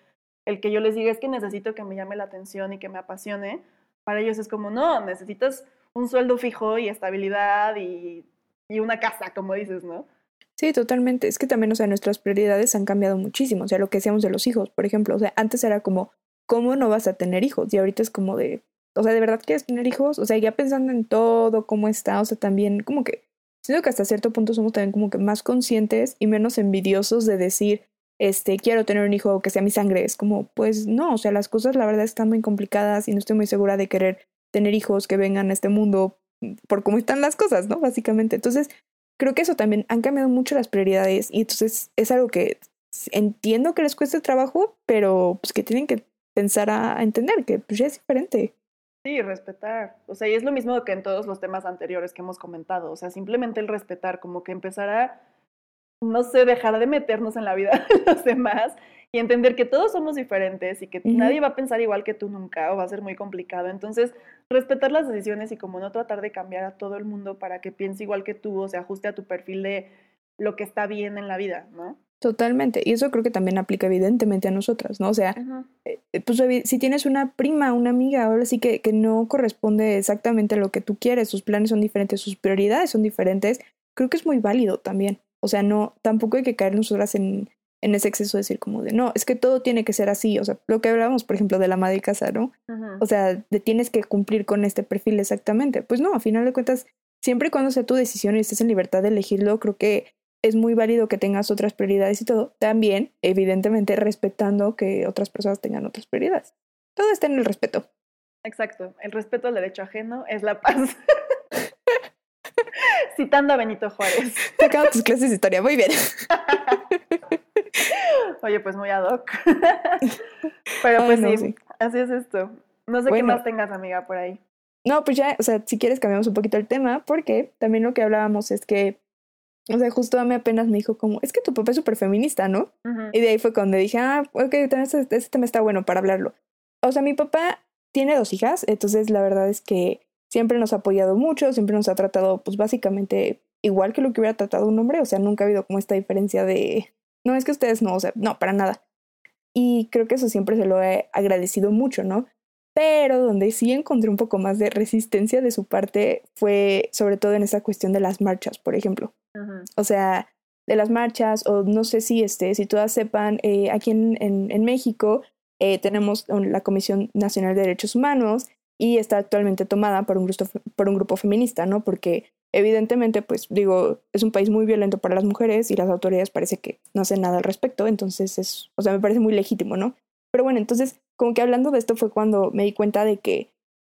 el que yo les diga es que necesito que me llame la atención y que me apasione, para ellos es como, no, necesitas un sueldo fijo y estabilidad y, y una casa, como dices, ¿no? Sí, totalmente. Es que también, o sea, nuestras prioridades han cambiado muchísimo. O sea, lo que decíamos de los hijos, por ejemplo. O sea, antes era como, ¿cómo no vas a tener hijos? Y ahorita es como de, o sea, ¿de verdad quieres tener hijos? O sea, ya pensando en todo, cómo está, o sea, también como que, siento que hasta cierto punto somos también como que más conscientes y menos envidiosos de decir, este, quiero tener un hijo que sea mi sangre. Es como, pues no, o sea, las cosas la verdad están muy complicadas y no estoy muy segura de querer tener hijos que vengan a este mundo por cómo están las cosas, ¿no? Básicamente. Entonces, creo que eso también han cambiado mucho las prioridades y entonces es algo que entiendo que les cuesta trabajo, pero pues que tienen que pensar a, entender que pues ya es diferente. Sí, respetar. O sea, y es lo mismo que en todos los temas anteriores que hemos comentado. O sea, simplemente el respetar, como que empezar a no sé, dejar de meternos en la vida de los demás y entender que todos somos diferentes y que nadie va a pensar igual que tú nunca o va a ser muy complicado. Entonces, respetar las decisiones y como no tratar de cambiar a todo el mundo para que piense igual que tú o se ajuste a tu perfil de lo que está bien en la vida, ¿no? Totalmente. Y eso creo que también aplica evidentemente a nosotras, ¿no? O sea, eh, pues si tienes una prima, una amiga, ahora sí que, que no corresponde exactamente a lo que tú quieres, sus planes son diferentes, sus prioridades son diferentes, creo que es muy válido también. O sea, no, tampoco hay que caer nosotras en, en ese exceso de decir como de, no, es que todo tiene que ser así. O sea, lo que hablábamos, por ejemplo, de la madre casa, ¿no? O sea, de tienes que cumplir con este perfil exactamente. Pues no, a final de cuentas, siempre y cuando sea tu decisión y estés en libertad de elegirlo, creo que es muy válido que tengas otras prioridades y todo. También, evidentemente, respetando que otras personas tengan otras prioridades. Todo está en el respeto. Exacto. El respeto al derecho ajeno es la paz. [laughs] Citando a Benito Juárez. [laughs] Sacado tus clases de historia, muy bien. [laughs] Oye, pues muy ad hoc. [laughs] Pero pues sí, así es esto. No sé qué más tengas, amiga, por ahí. No, pues ya, o sea, si quieres cambiamos un poquito el tema, porque también lo que hablábamos es que, o sea, justo a mí apenas me dijo como, es que tu papá es súper feminista, ¿no? Y de ahí fue cuando dije, ah, ok, este, este tema está bueno para hablarlo. O sea, mi papá tiene dos hijas, entonces la verdad es que siempre nos ha apoyado mucho, siempre nos ha tratado pues básicamente igual que lo que hubiera tratado un hombre, o sea, nunca ha habido como esta diferencia de, no es que ustedes no, o sea, no, para nada. Y creo que eso siempre se lo he agradecido mucho, ¿no? Pero donde sí encontré un poco más de resistencia de su parte fue sobre todo en esa cuestión de las marchas, por ejemplo. O sea, de las marchas, o no sé si, este, si todas sepan, eh, aquí en, en, México eh, tenemos la Comisión Nacional de Derechos Humanos y está actualmente tomada por un, grupo, por un grupo feminista, ¿no? Porque evidentemente, pues digo, es un país muy violento para las mujeres y las autoridades parece que no hacen nada al respecto, entonces es, o sea, me parece muy legítimo, ¿no? Pero bueno, entonces, como que hablando de esto fue cuando me di cuenta de que,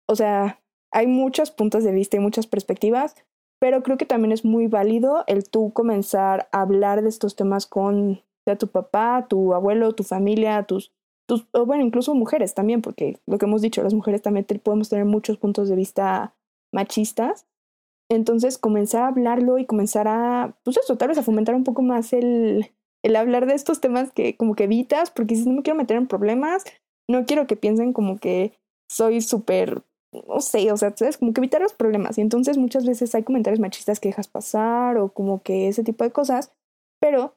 o sea, hay muchos puntos de vista y muchas perspectivas, pero creo que también es muy válido el tú comenzar a hablar de estos temas con sea tu papá, tu abuelo, tu familia, tus o bueno, incluso mujeres también, porque lo que hemos dicho, las mujeres también podemos tener muchos puntos de vista machistas. Entonces, comenzar a hablarlo y comenzar a, pues eso, tal vez a fomentar un poco más el, el hablar de estos temas que como que evitas, porque si no me quiero meter en problemas, no quiero que piensen como que soy súper, no sé, o sea, es como que evitar los problemas. Y entonces muchas veces hay comentarios machistas que dejas pasar o como que ese tipo de cosas, pero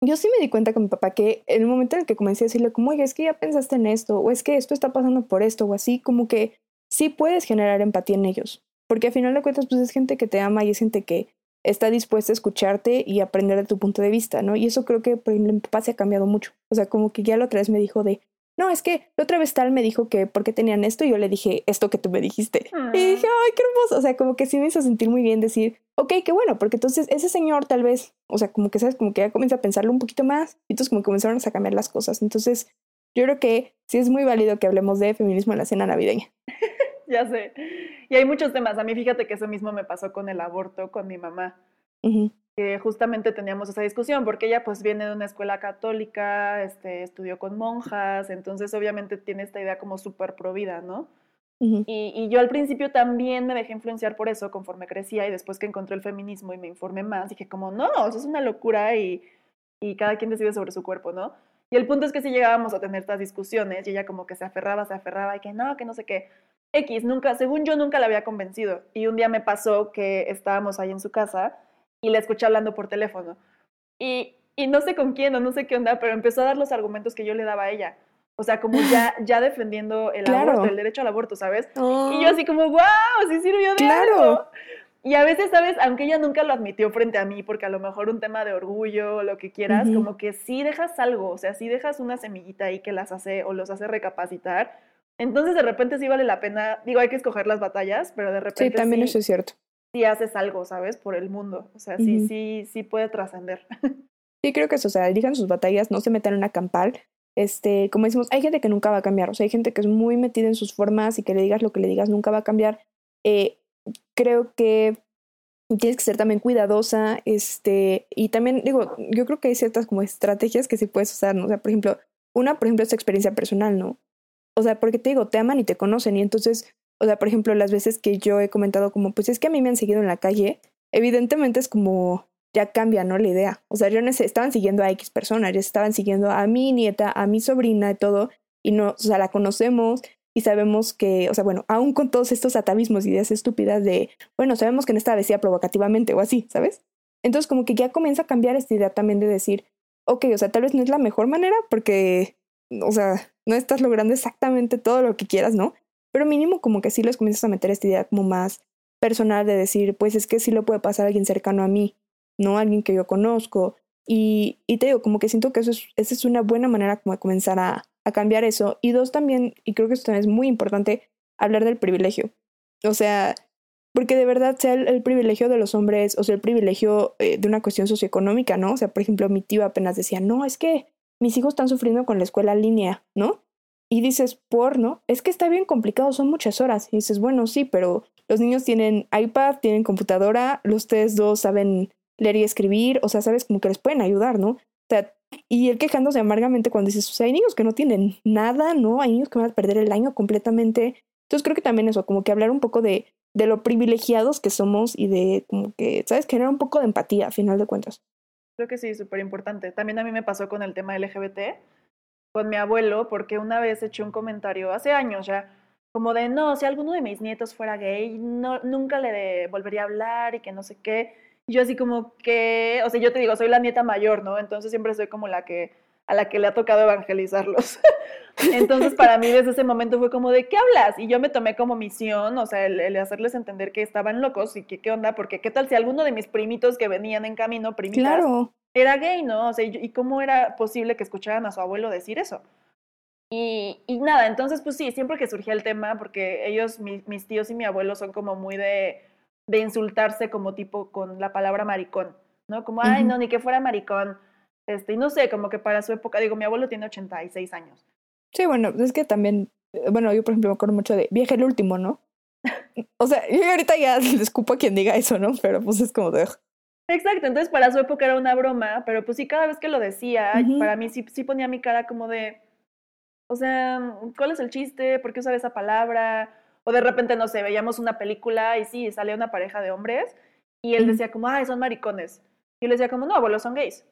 yo sí me di cuenta con mi papá que en el momento en el que comencé a decirle como, oye, es que ya pensaste en esto, o es que esto está pasando por esto, o así, como que sí puedes generar empatía en ellos. Porque al final de cuentas, pues es gente que te ama y es gente que está dispuesta a escucharte y aprender de tu punto de vista, ¿no? Y eso creo que, por ejemplo, mi papá se ha cambiado mucho. O sea, como que ya la otra vez me dijo de, no, es que la otra vez tal me dijo que por qué tenían esto y yo le dije esto que tú me dijiste. Y Ah. dije, ay, qué hermoso. O sea, como que sí me hizo sentir muy bien decir, ok, qué bueno, porque entonces ese señor tal vez, o sea, como que sabes, como que ya comienza a pensarlo un poquito más y entonces como comenzaron a cambiar las cosas. Entonces, yo creo que sí es muy válido que hablemos de feminismo en la cena navideña. [laughs] Ya sé. Y hay muchos temas. A mí fíjate que eso mismo me pasó con el aborto con mi mamá. Ujú, que justamente teníamos esa discusión, porque ella pues viene de una escuela católica, este, estudió con monjas, entonces obviamente tiene esta idea como súper provida, ¿no? Y, y yo al principio también me dejé influenciar por eso conforme crecía y después que encontré el feminismo y me informé más, dije como, no, eso es una locura y, y cada quien decide sobre su cuerpo, ¿no? Y el punto es que si llegábamos a tener estas discusiones y ella como que se aferraba, se aferraba y que no, que no sé qué. X, nunca, según yo nunca la había convencido. Y un día me pasó que estábamos ahí en su casa y la escuché hablando por teléfono. Y, y no sé con quién o no sé qué onda, pero empezó a dar los argumentos que yo le daba a ella. O sea, como ya, [gasps] ya defendiendo el Claro. aborto, el derecho al aborto, ¿sabes? Y Oh, yo así como, wow, sí sirvió de Claro. algo. Y a veces, ¿sabes? Aunque ella nunca lo admitió frente a mí, porque a lo mejor un tema de orgullo o lo que quieras, como que sí dejas algo, o sea, sí dejas una semillita ahí que las hace o los hace recapacitar. Entonces, de repente sí vale la pena, digo, hay que escoger las batallas, pero de repente sí, también sí, eso es cierto. sí haces algo, ¿sabes? Por el mundo. O sea, sí, sí, sí puede trascender. Sí, creo que eso, o sea, elijan sus batallas, no se metan en una campal. Este, como decimos, hay gente que nunca va a cambiar, o sea, hay gente que es muy metida en sus formas y que le digas lo que le digas nunca va a cambiar. Eh, creo que tienes que ser también cuidadosa, este, y también, digo, yo creo que hay ciertas como estrategias que sí puedes usar. O sea, por ejemplo, una, por ejemplo, es experiencia personal, ¿no? O sea, porque te digo, te aman y te conocen, y entonces, o sea, por ejemplo, las veces que yo he comentado como, pues es que a mí me han seguido en la calle, evidentemente es como, ya cambia, ¿no? La idea. O sea, yo no sé, estaban siguiendo a X personas, ya estaban siguiendo a mi nieta, a mi sobrina y todo, y no, o sea, la conocemos y sabemos que, o sea, bueno, aún con todos estos atavismos, ideas estúpidas de, bueno, sabemos que no está vestida provocativamente o así, ¿sabes? Entonces, como que ya comienza a cambiar esta idea también de decir, ok, o sea, tal vez no es la mejor manera porque, o sea, no estás logrando exactamente todo lo que quieras, ¿no? Pero mínimo como que sí les comienzas a meter esta idea como más personal de decir, pues es que sí lo puede pasar a alguien cercano a mí, no alguien que yo conozco. Y, y te digo, como que siento que eso es, esa es una buena manera como de comenzar a, a cambiar eso. Y dos, también, y creo que esto también es muy importante, hablar del privilegio. O sea, porque de verdad sea el, privilegio de los hombres, o sea, el privilegio eh, de una cuestión socioeconómica, ¿no? O sea, por ejemplo, mi tío apenas decía, no, es que mis hijos están sufriendo con la escuela en línea, ¿no? Y dices, por, ¿no? Es que está bien complicado, son muchas horas. Y dices, bueno, sí, pero los niños tienen iPad, tienen computadora, los ustedes dos saben leer y escribir, o sea, sabes como que les pueden ayudar, ¿no? O sea, y él quejándose amargamente cuando dices, o sea, hay niños que no tienen nada, ¿no? Hay niños que van a perder el año completamente. Entonces creo que también eso, como que hablar un poco de, de lo privilegiados que somos y de como que, ¿sabes? Generar un poco de empatía a final de cuentas. Creo que sí, súper importante. También a mí me pasó con el tema LGBT, con mi abuelo, porque una vez eché un comentario hace años ya, como de, no, si alguno de mis nietos fuera gay, no, nunca le volvería a hablar y que no sé qué. Yo así como que, o sea, yo te digo, soy la nieta mayor, ¿no? Entonces siempre soy como la que, a la que le ha tocado evangelizarlos. [laughs] Entonces para mí desde ese momento fue como de, ¿qué hablas? Y yo me tomé como misión, o sea, el, el hacerles entender que estaban locos y que qué onda, porque qué tal si alguno de mis primitos que venían en camino, primitas, Claro. era gay, ¿no? O sea, y, y cómo era posible que escucharan a su abuelo decir eso. Y, y nada, entonces pues sí, siempre que surgía el tema, porque ellos, mi- mis tíos y mi abuelo son como muy de, de insultarse como tipo con la palabra maricón, ¿no? Como, ay, no, ni que fuera maricón. Este, y no sé, como que para su época, digo, mi abuelo tiene 86 años. Sí, bueno, es que también, eh, bueno, yo por ejemplo me acuerdo mucho de Viaje el último, ¿no? O sea, yo ahorita ya [laughs] le escupo a quien diga eso, ¿no? Pero pues es como de... Exacto, entonces para su época era una broma, pero pues sí, cada vez que lo decía, para mí sí, sí ponía mi cara como de, o sea, ¿cuál es el chiste? ¿Por qué usar esa palabra? O de repente, no sé, veíamos una película y sí, salía una pareja de hombres y él decía como, ay, son maricones. Y yo le decía como, no, abuelo, son gays.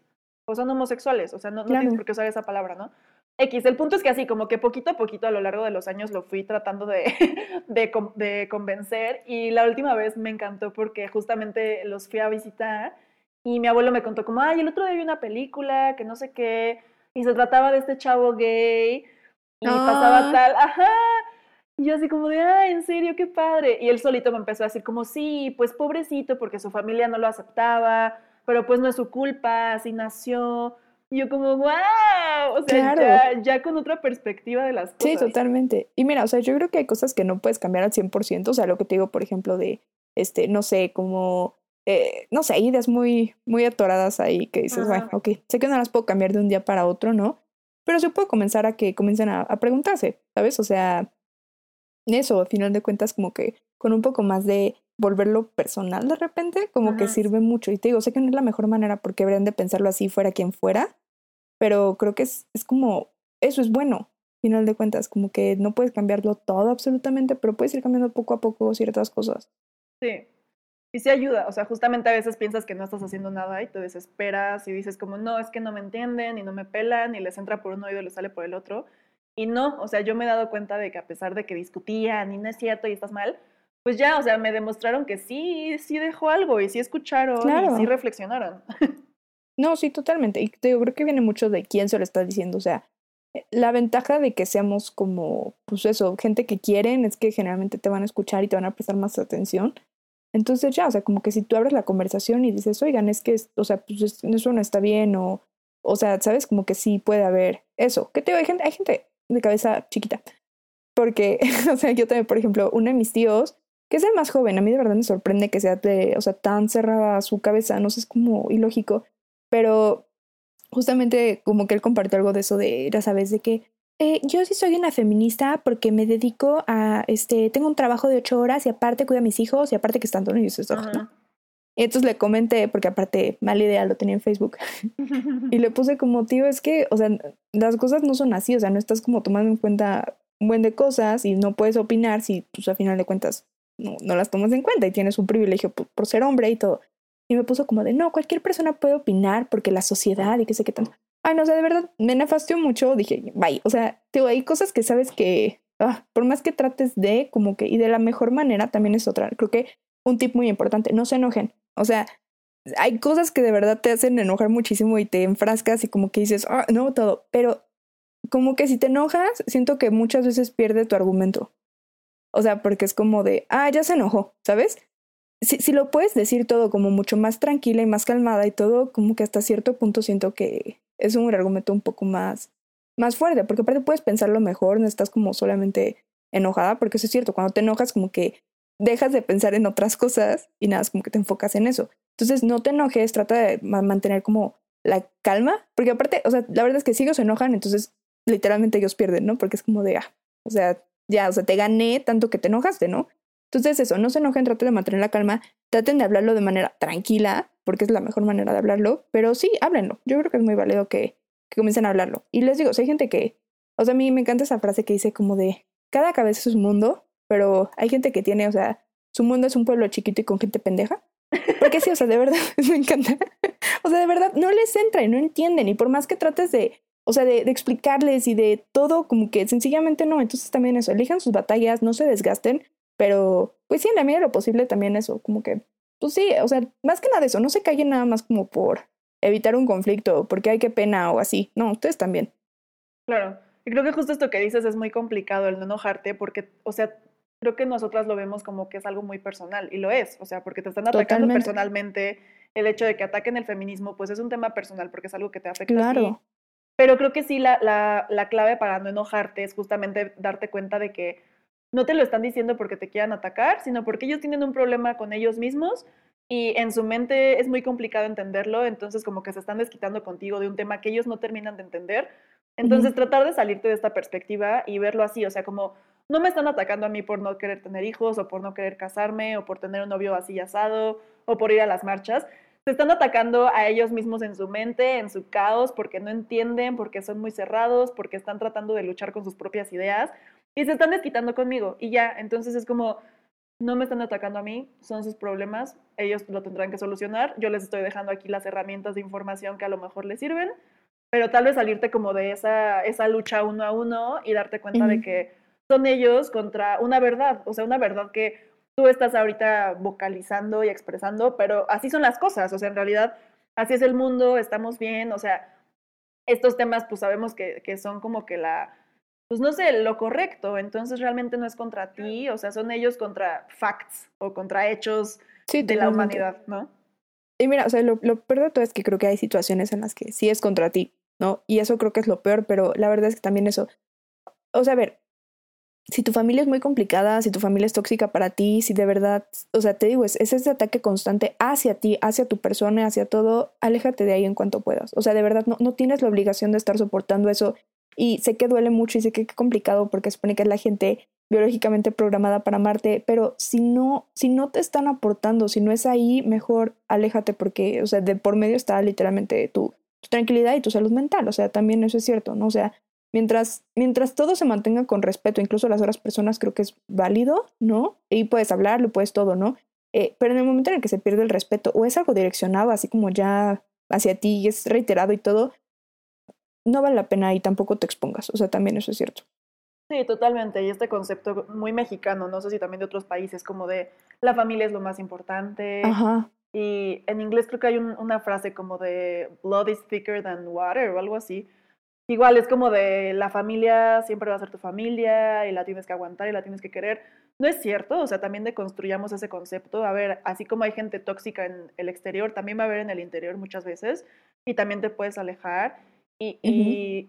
O son homosexuales, o sea, no, no Claro. tienes por qué usar esa palabra, ¿no? X, el punto es que así, como que poquito a poquito a lo largo de los años lo fui tratando de, [laughs] de convencer y la última vez me encantó porque justamente los fui a visitar Y mi abuelo me contó como, ay, el otro día vi una película que no sé qué, y se trataba de este chavo gay, y pasaba Ah. tal, ajá. Y yo así como de, ay, en serio, qué padre. Y él solito me empezó a decir como, sí, pues pobrecito, porque su familia no lo aceptaba, pero pues no es su culpa, así nació. Y yo como, wow, o sea, Claro. ya, ya con otra perspectiva de las cosas. Sí, totalmente. Y mira, o sea, yo creo que hay cosas que no puedes cambiar al 100%, o sea, lo que te digo, por ejemplo, de, este, no sé, como, eh, no sé, ideas muy, muy atoradas ahí que dices, Ajá. bueno, ok, sé que no las puedo cambiar de un día para otro, ¿no? Pero sí puedo comenzar a que comiencen a, a preguntarse, ¿sabes? O sea, eso, al final de cuentas, como que con un poco más de volverlo personal de repente, como que sirve mucho. Y te digo, sé que no es la mejor manera porque deberían de pensarlo así fuera quien fuera, pero creo que es, es como, eso es bueno, final de cuentas, como que no puedes cambiarlo todo absolutamente, pero puedes ir cambiando poco a poco ciertas cosas. Sí. Y sí ayuda, o sea, justamente a veces piensas que no estás haciendo nada y te desesperas y dices como, no, es que no me entienden y no me pelan y les entra por un oído y les sale por el otro. Y no, o sea, yo me he dado cuenta de que a pesar de que discutían y no es cierto y estás mal, pues ya, o sea, me demostraron que sí, sí dejó algo y sí escucharon Claro. y sí reflexionaron. [laughs] No, sí, totalmente. Y te digo, creo que viene mucho de quién se lo está diciendo. O sea, eh, la ventaja de que seamos como, pues eso, gente que quieren es que generalmente te van a escuchar y te van a prestar más atención. Entonces ya, o sea, como que si tú abres la conversación y dices, oigan, es que, o sea, pues es- eso no está bien o, o sea, sabes, como que sí puede haber eso. ¿Qué te digo? Hay gente, hay gente de cabeza chiquita. Porque, [laughs] o sea, yo también, por ejemplo, uno de mis tíos, que es el más joven, a mí de verdad me sorprende que sea de, o sea, tan cerrada su cabeza, no sé, es como ilógico pero justamente como que él compartió algo de eso de, ya sabes, de que eh, yo sí soy una feminista porque me dedico a, este, tengo un trabajo de ocho horas y aparte cuido a mis hijos y aparte que están todos ellos, ¿no? Y entonces le comenté, porque aparte, mala idea, lo tenía en Facebook, [laughs] y le puse como, tío, es que, o sea, las cosas no son así, o sea, no estás como tomando en cuenta un buen de cosas y no puedes opinar si, pues, a final de cuentas, no, no las tomas en cuenta y tienes un privilegio por, por ser hombre y todo. Y me puso como de, no, cualquier persona puede opinar porque la sociedad y qué sé qué tanto. Ay, no, o sea, de verdad, me nefastió mucho, dije, bye, o sea, digo, hay cosas que sabes que, ah, por más que trates de, como que, y de la mejor manera, también es otra. Creo que un tip muy importante, no se enojen. O sea, hay cosas que de verdad te hacen enojar muchísimo y te enfrascas y como que dices, ah, no, todo, pero como que si te enojas, siento que muchas veces pierde tu argumento. O sea, porque es como de, ah, ya se enojó, ¿sabes? Si, si lo puedes decir todo como mucho más tranquila y más calmada y todo, como que hasta cierto punto siento que es un argumento un poco más, más fuerte, porque aparte puedes pensarlo mejor, no estás como solamente enojada, porque eso es cierto, cuando te enojas como que dejas de pensar en otras cosas y nada, es como que te enfocas en eso. Entonces no te enojes, trata de ma- mantener como la calma, porque aparte, o sea, la verdad es que si ellos se enojan, entonces literalmente ellos pierden, ¿no? Porque es como de, ah, o sea, ya, o sea, te gané tanto que te enojaste, ¿no? Entonces eso, no se enojen, traten de mantener la calma, traten de hablarlo de manera tranquila, porque es la mejor manera de hablarlo, pero sí, háblenlo. Yo creo que es muy válido que, que comiencen a hablarlo. Y les digo, si hay gente que, o sea, a mí me encanta esa frase que dice como de, cada cabeza es un mundo, pero hay gente que tiene, o sea, su mundo es un pueblo chiquito y con gente pendeja. Porque sí, o sea, de verdad, [laughs] me encanta. O sea, de verdad, no les entra y no entienden. Y por más que trates de, o sea, de, de explicarles y de todo, como que sencillamente no. Entonces también eso, elijan sus batallas, no se desgasten, pero pues sí, en la medida de lo posible también eso, como que, pues sí, o sea, más que nada eso, no se callen nada más como por evitar un conflicto, porque hay que pena o así. No, ustedes también. Claro. Y creo que justo esto que dices es muy complicado el no enojarte porque, o sea, creo que nosotras lo vemos como que es algo muy personal y lo es, o sea, porque te están atacando Totalmente. personalmente. El hecho de que ataquen el feminismo, pues es un tema personal porque es algo que te afecta a ti. Claro. Pero creo que sí, la, la, la clave para no enojarte es justamente darte cuenta de que no te lo están diciendo porque te quieran atacar, sino porque ellos tienen un problema con ellos mismos y en su mente es muy complicado entenderlo, entonces como que se están desquitando contigo de un tema que ellos no terminan de entender. Entonces tratar de salirte de esta perspectiva y verlo así, o sea, como no me están atacando a mí por no querer tener hijos o por no querer casarme o por tener un novio así asado o por ir a las marchas, se están atacando a ellos mismos en su mente, en su caos, porque no entienden, porque son muy cerrados, porque están tratando de luchar con sus propias ideas y se están desquitando conmigo. Y ya, entonces es como, no me están atacando a mí, son sus problemas, ellos lo tendrán que solucionar, yo les estoy dejando aquí las herramientas de información que a lo mejor les sirven, pero tal vez salirte como de esa, esa lucha uno a uno y darte cuenta de que son ellos contra una verdad, o sea, una verdad que tú estás ahorita vocalizando y expresando, pero así son las cosas, o sea, en realidad así es el mundo, estamos bien, o sea, estos temas pues sabemos que, que son como que la, pues no sé, lo correcto, entonces realmente no es contra ti, o sea, son ellos contra facts o contra hechos de la humanidad, ¿no? Y mira, o sea, lo, lo peor de todo es que creo que hay situaciones en las que sí es contra ti, ¿no? Y eso creo que es lo peor, pero la verdad es que también eso, o sea, a ver, si tu familia es muy complicada, si tu familia es tóxica para ti, si de verdad, o sea, te digo, es, es, ese ataque constante hacia ti, hacia tu persona, hacia todo, aléjate de ahí en cuanto puedas. O sea, de verdad, no, no tienes la obligación de estar soportando eso. Y sé que duele mucho y sé que es complicado porque supone que es la gente biológicamente programada para amarte, pero si no, si no te están aportando, si no es ahí, mejor aléjate porque, o sea, de por medio está literalmente tu, tu tranquilidad y tu salud mental, o sea, también eso es cierto, ¿no? O sea, mientras, mientras todo se mantenga con respeto, incluso las otras personas creo que es válido, ¿no? Y puedes hablarlo, puedes todo, ¿no? Eh, pero en el momento en el que se pierde el respeto o es algo direccionado, así como ya hacia ti y es reiterado y todo, no vale la pena y tampoco te expongas, o sea, también eso es cierto. Sí, totalmente. Y este concepto muy mexicano, no sé si también de otros países, como de la familia es lo más importante. Ajá. Y en inglés creo que hay una frase como de blood is thicker than water o algo así. Igual es como de la familia siempre va a ser tu familia y la tienes que aguantar y la tienes que querer. No es cierto, o sea, también deconstruyamos ese concepto. A ver, así como hay gente tóxica en el exterior, también va a haber en el interior muchas veces y también te puedes alejar. Y,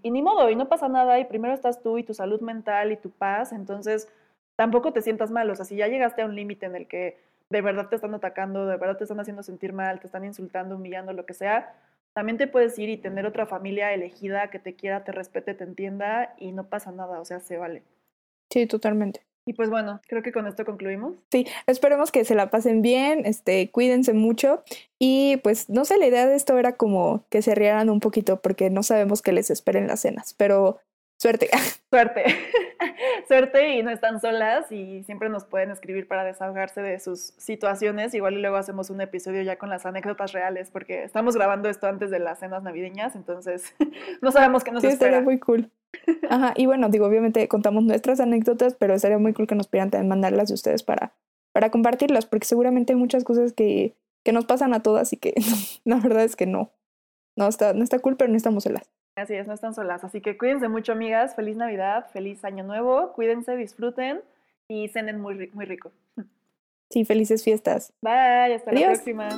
y, ni modo, y no pasa nada, y primero estás tú y tu salud mental y tu paz, entonces tampoco te sientas mal, o sea, si ya llegaste a un límite en el que de verdad te están atacando, de verdad te están haciendo sentir mal, te están insultando, humillando, lo que sea, también te puedes ir y tener otra familia elegida que te quiera, te respete, te entienda y no pasa nada, o sea, se vale. Sí, totalmente. Y pues bueno, creo que con esto concluimos. Sí, esperemos que se la pasen bien, este, cuídense mucho y pues no sé, la idea de esto era como que se rieran un poquito porque no sabemos qué les esperen las cenas, pero suerte. [laughs] Suerte. [laughs] Suerte y no están solas y siempre nos pueden escribir para desahogarse de sus situaciones. Igual y luego hacemos un episodio ya con las anécdotas reales porque estamos grabando esto antes de las cenas navideñas, entonces [laughs] no sabemos qué nos sí, espera. estaría muy cool. Ajá, y bueno, digo, obviamente contamos nuestras anécdotas, pero estaría muy cool que nos pudieran también mandarlas de ustedes para, para compartirlas, porque seguramente hay muchas cosas que, que nos pasan a todas y que la verdad es que no. No está, no está cool, pero no estamos solas. Así es, no están solas. Así que cuídense mucho, amigas. Feliz Navidad, feliz Año Nuevo. Cuídense, disfruten y cenen muy, muy rico. Sí, felices fiestas. Bye, hasta la próxima.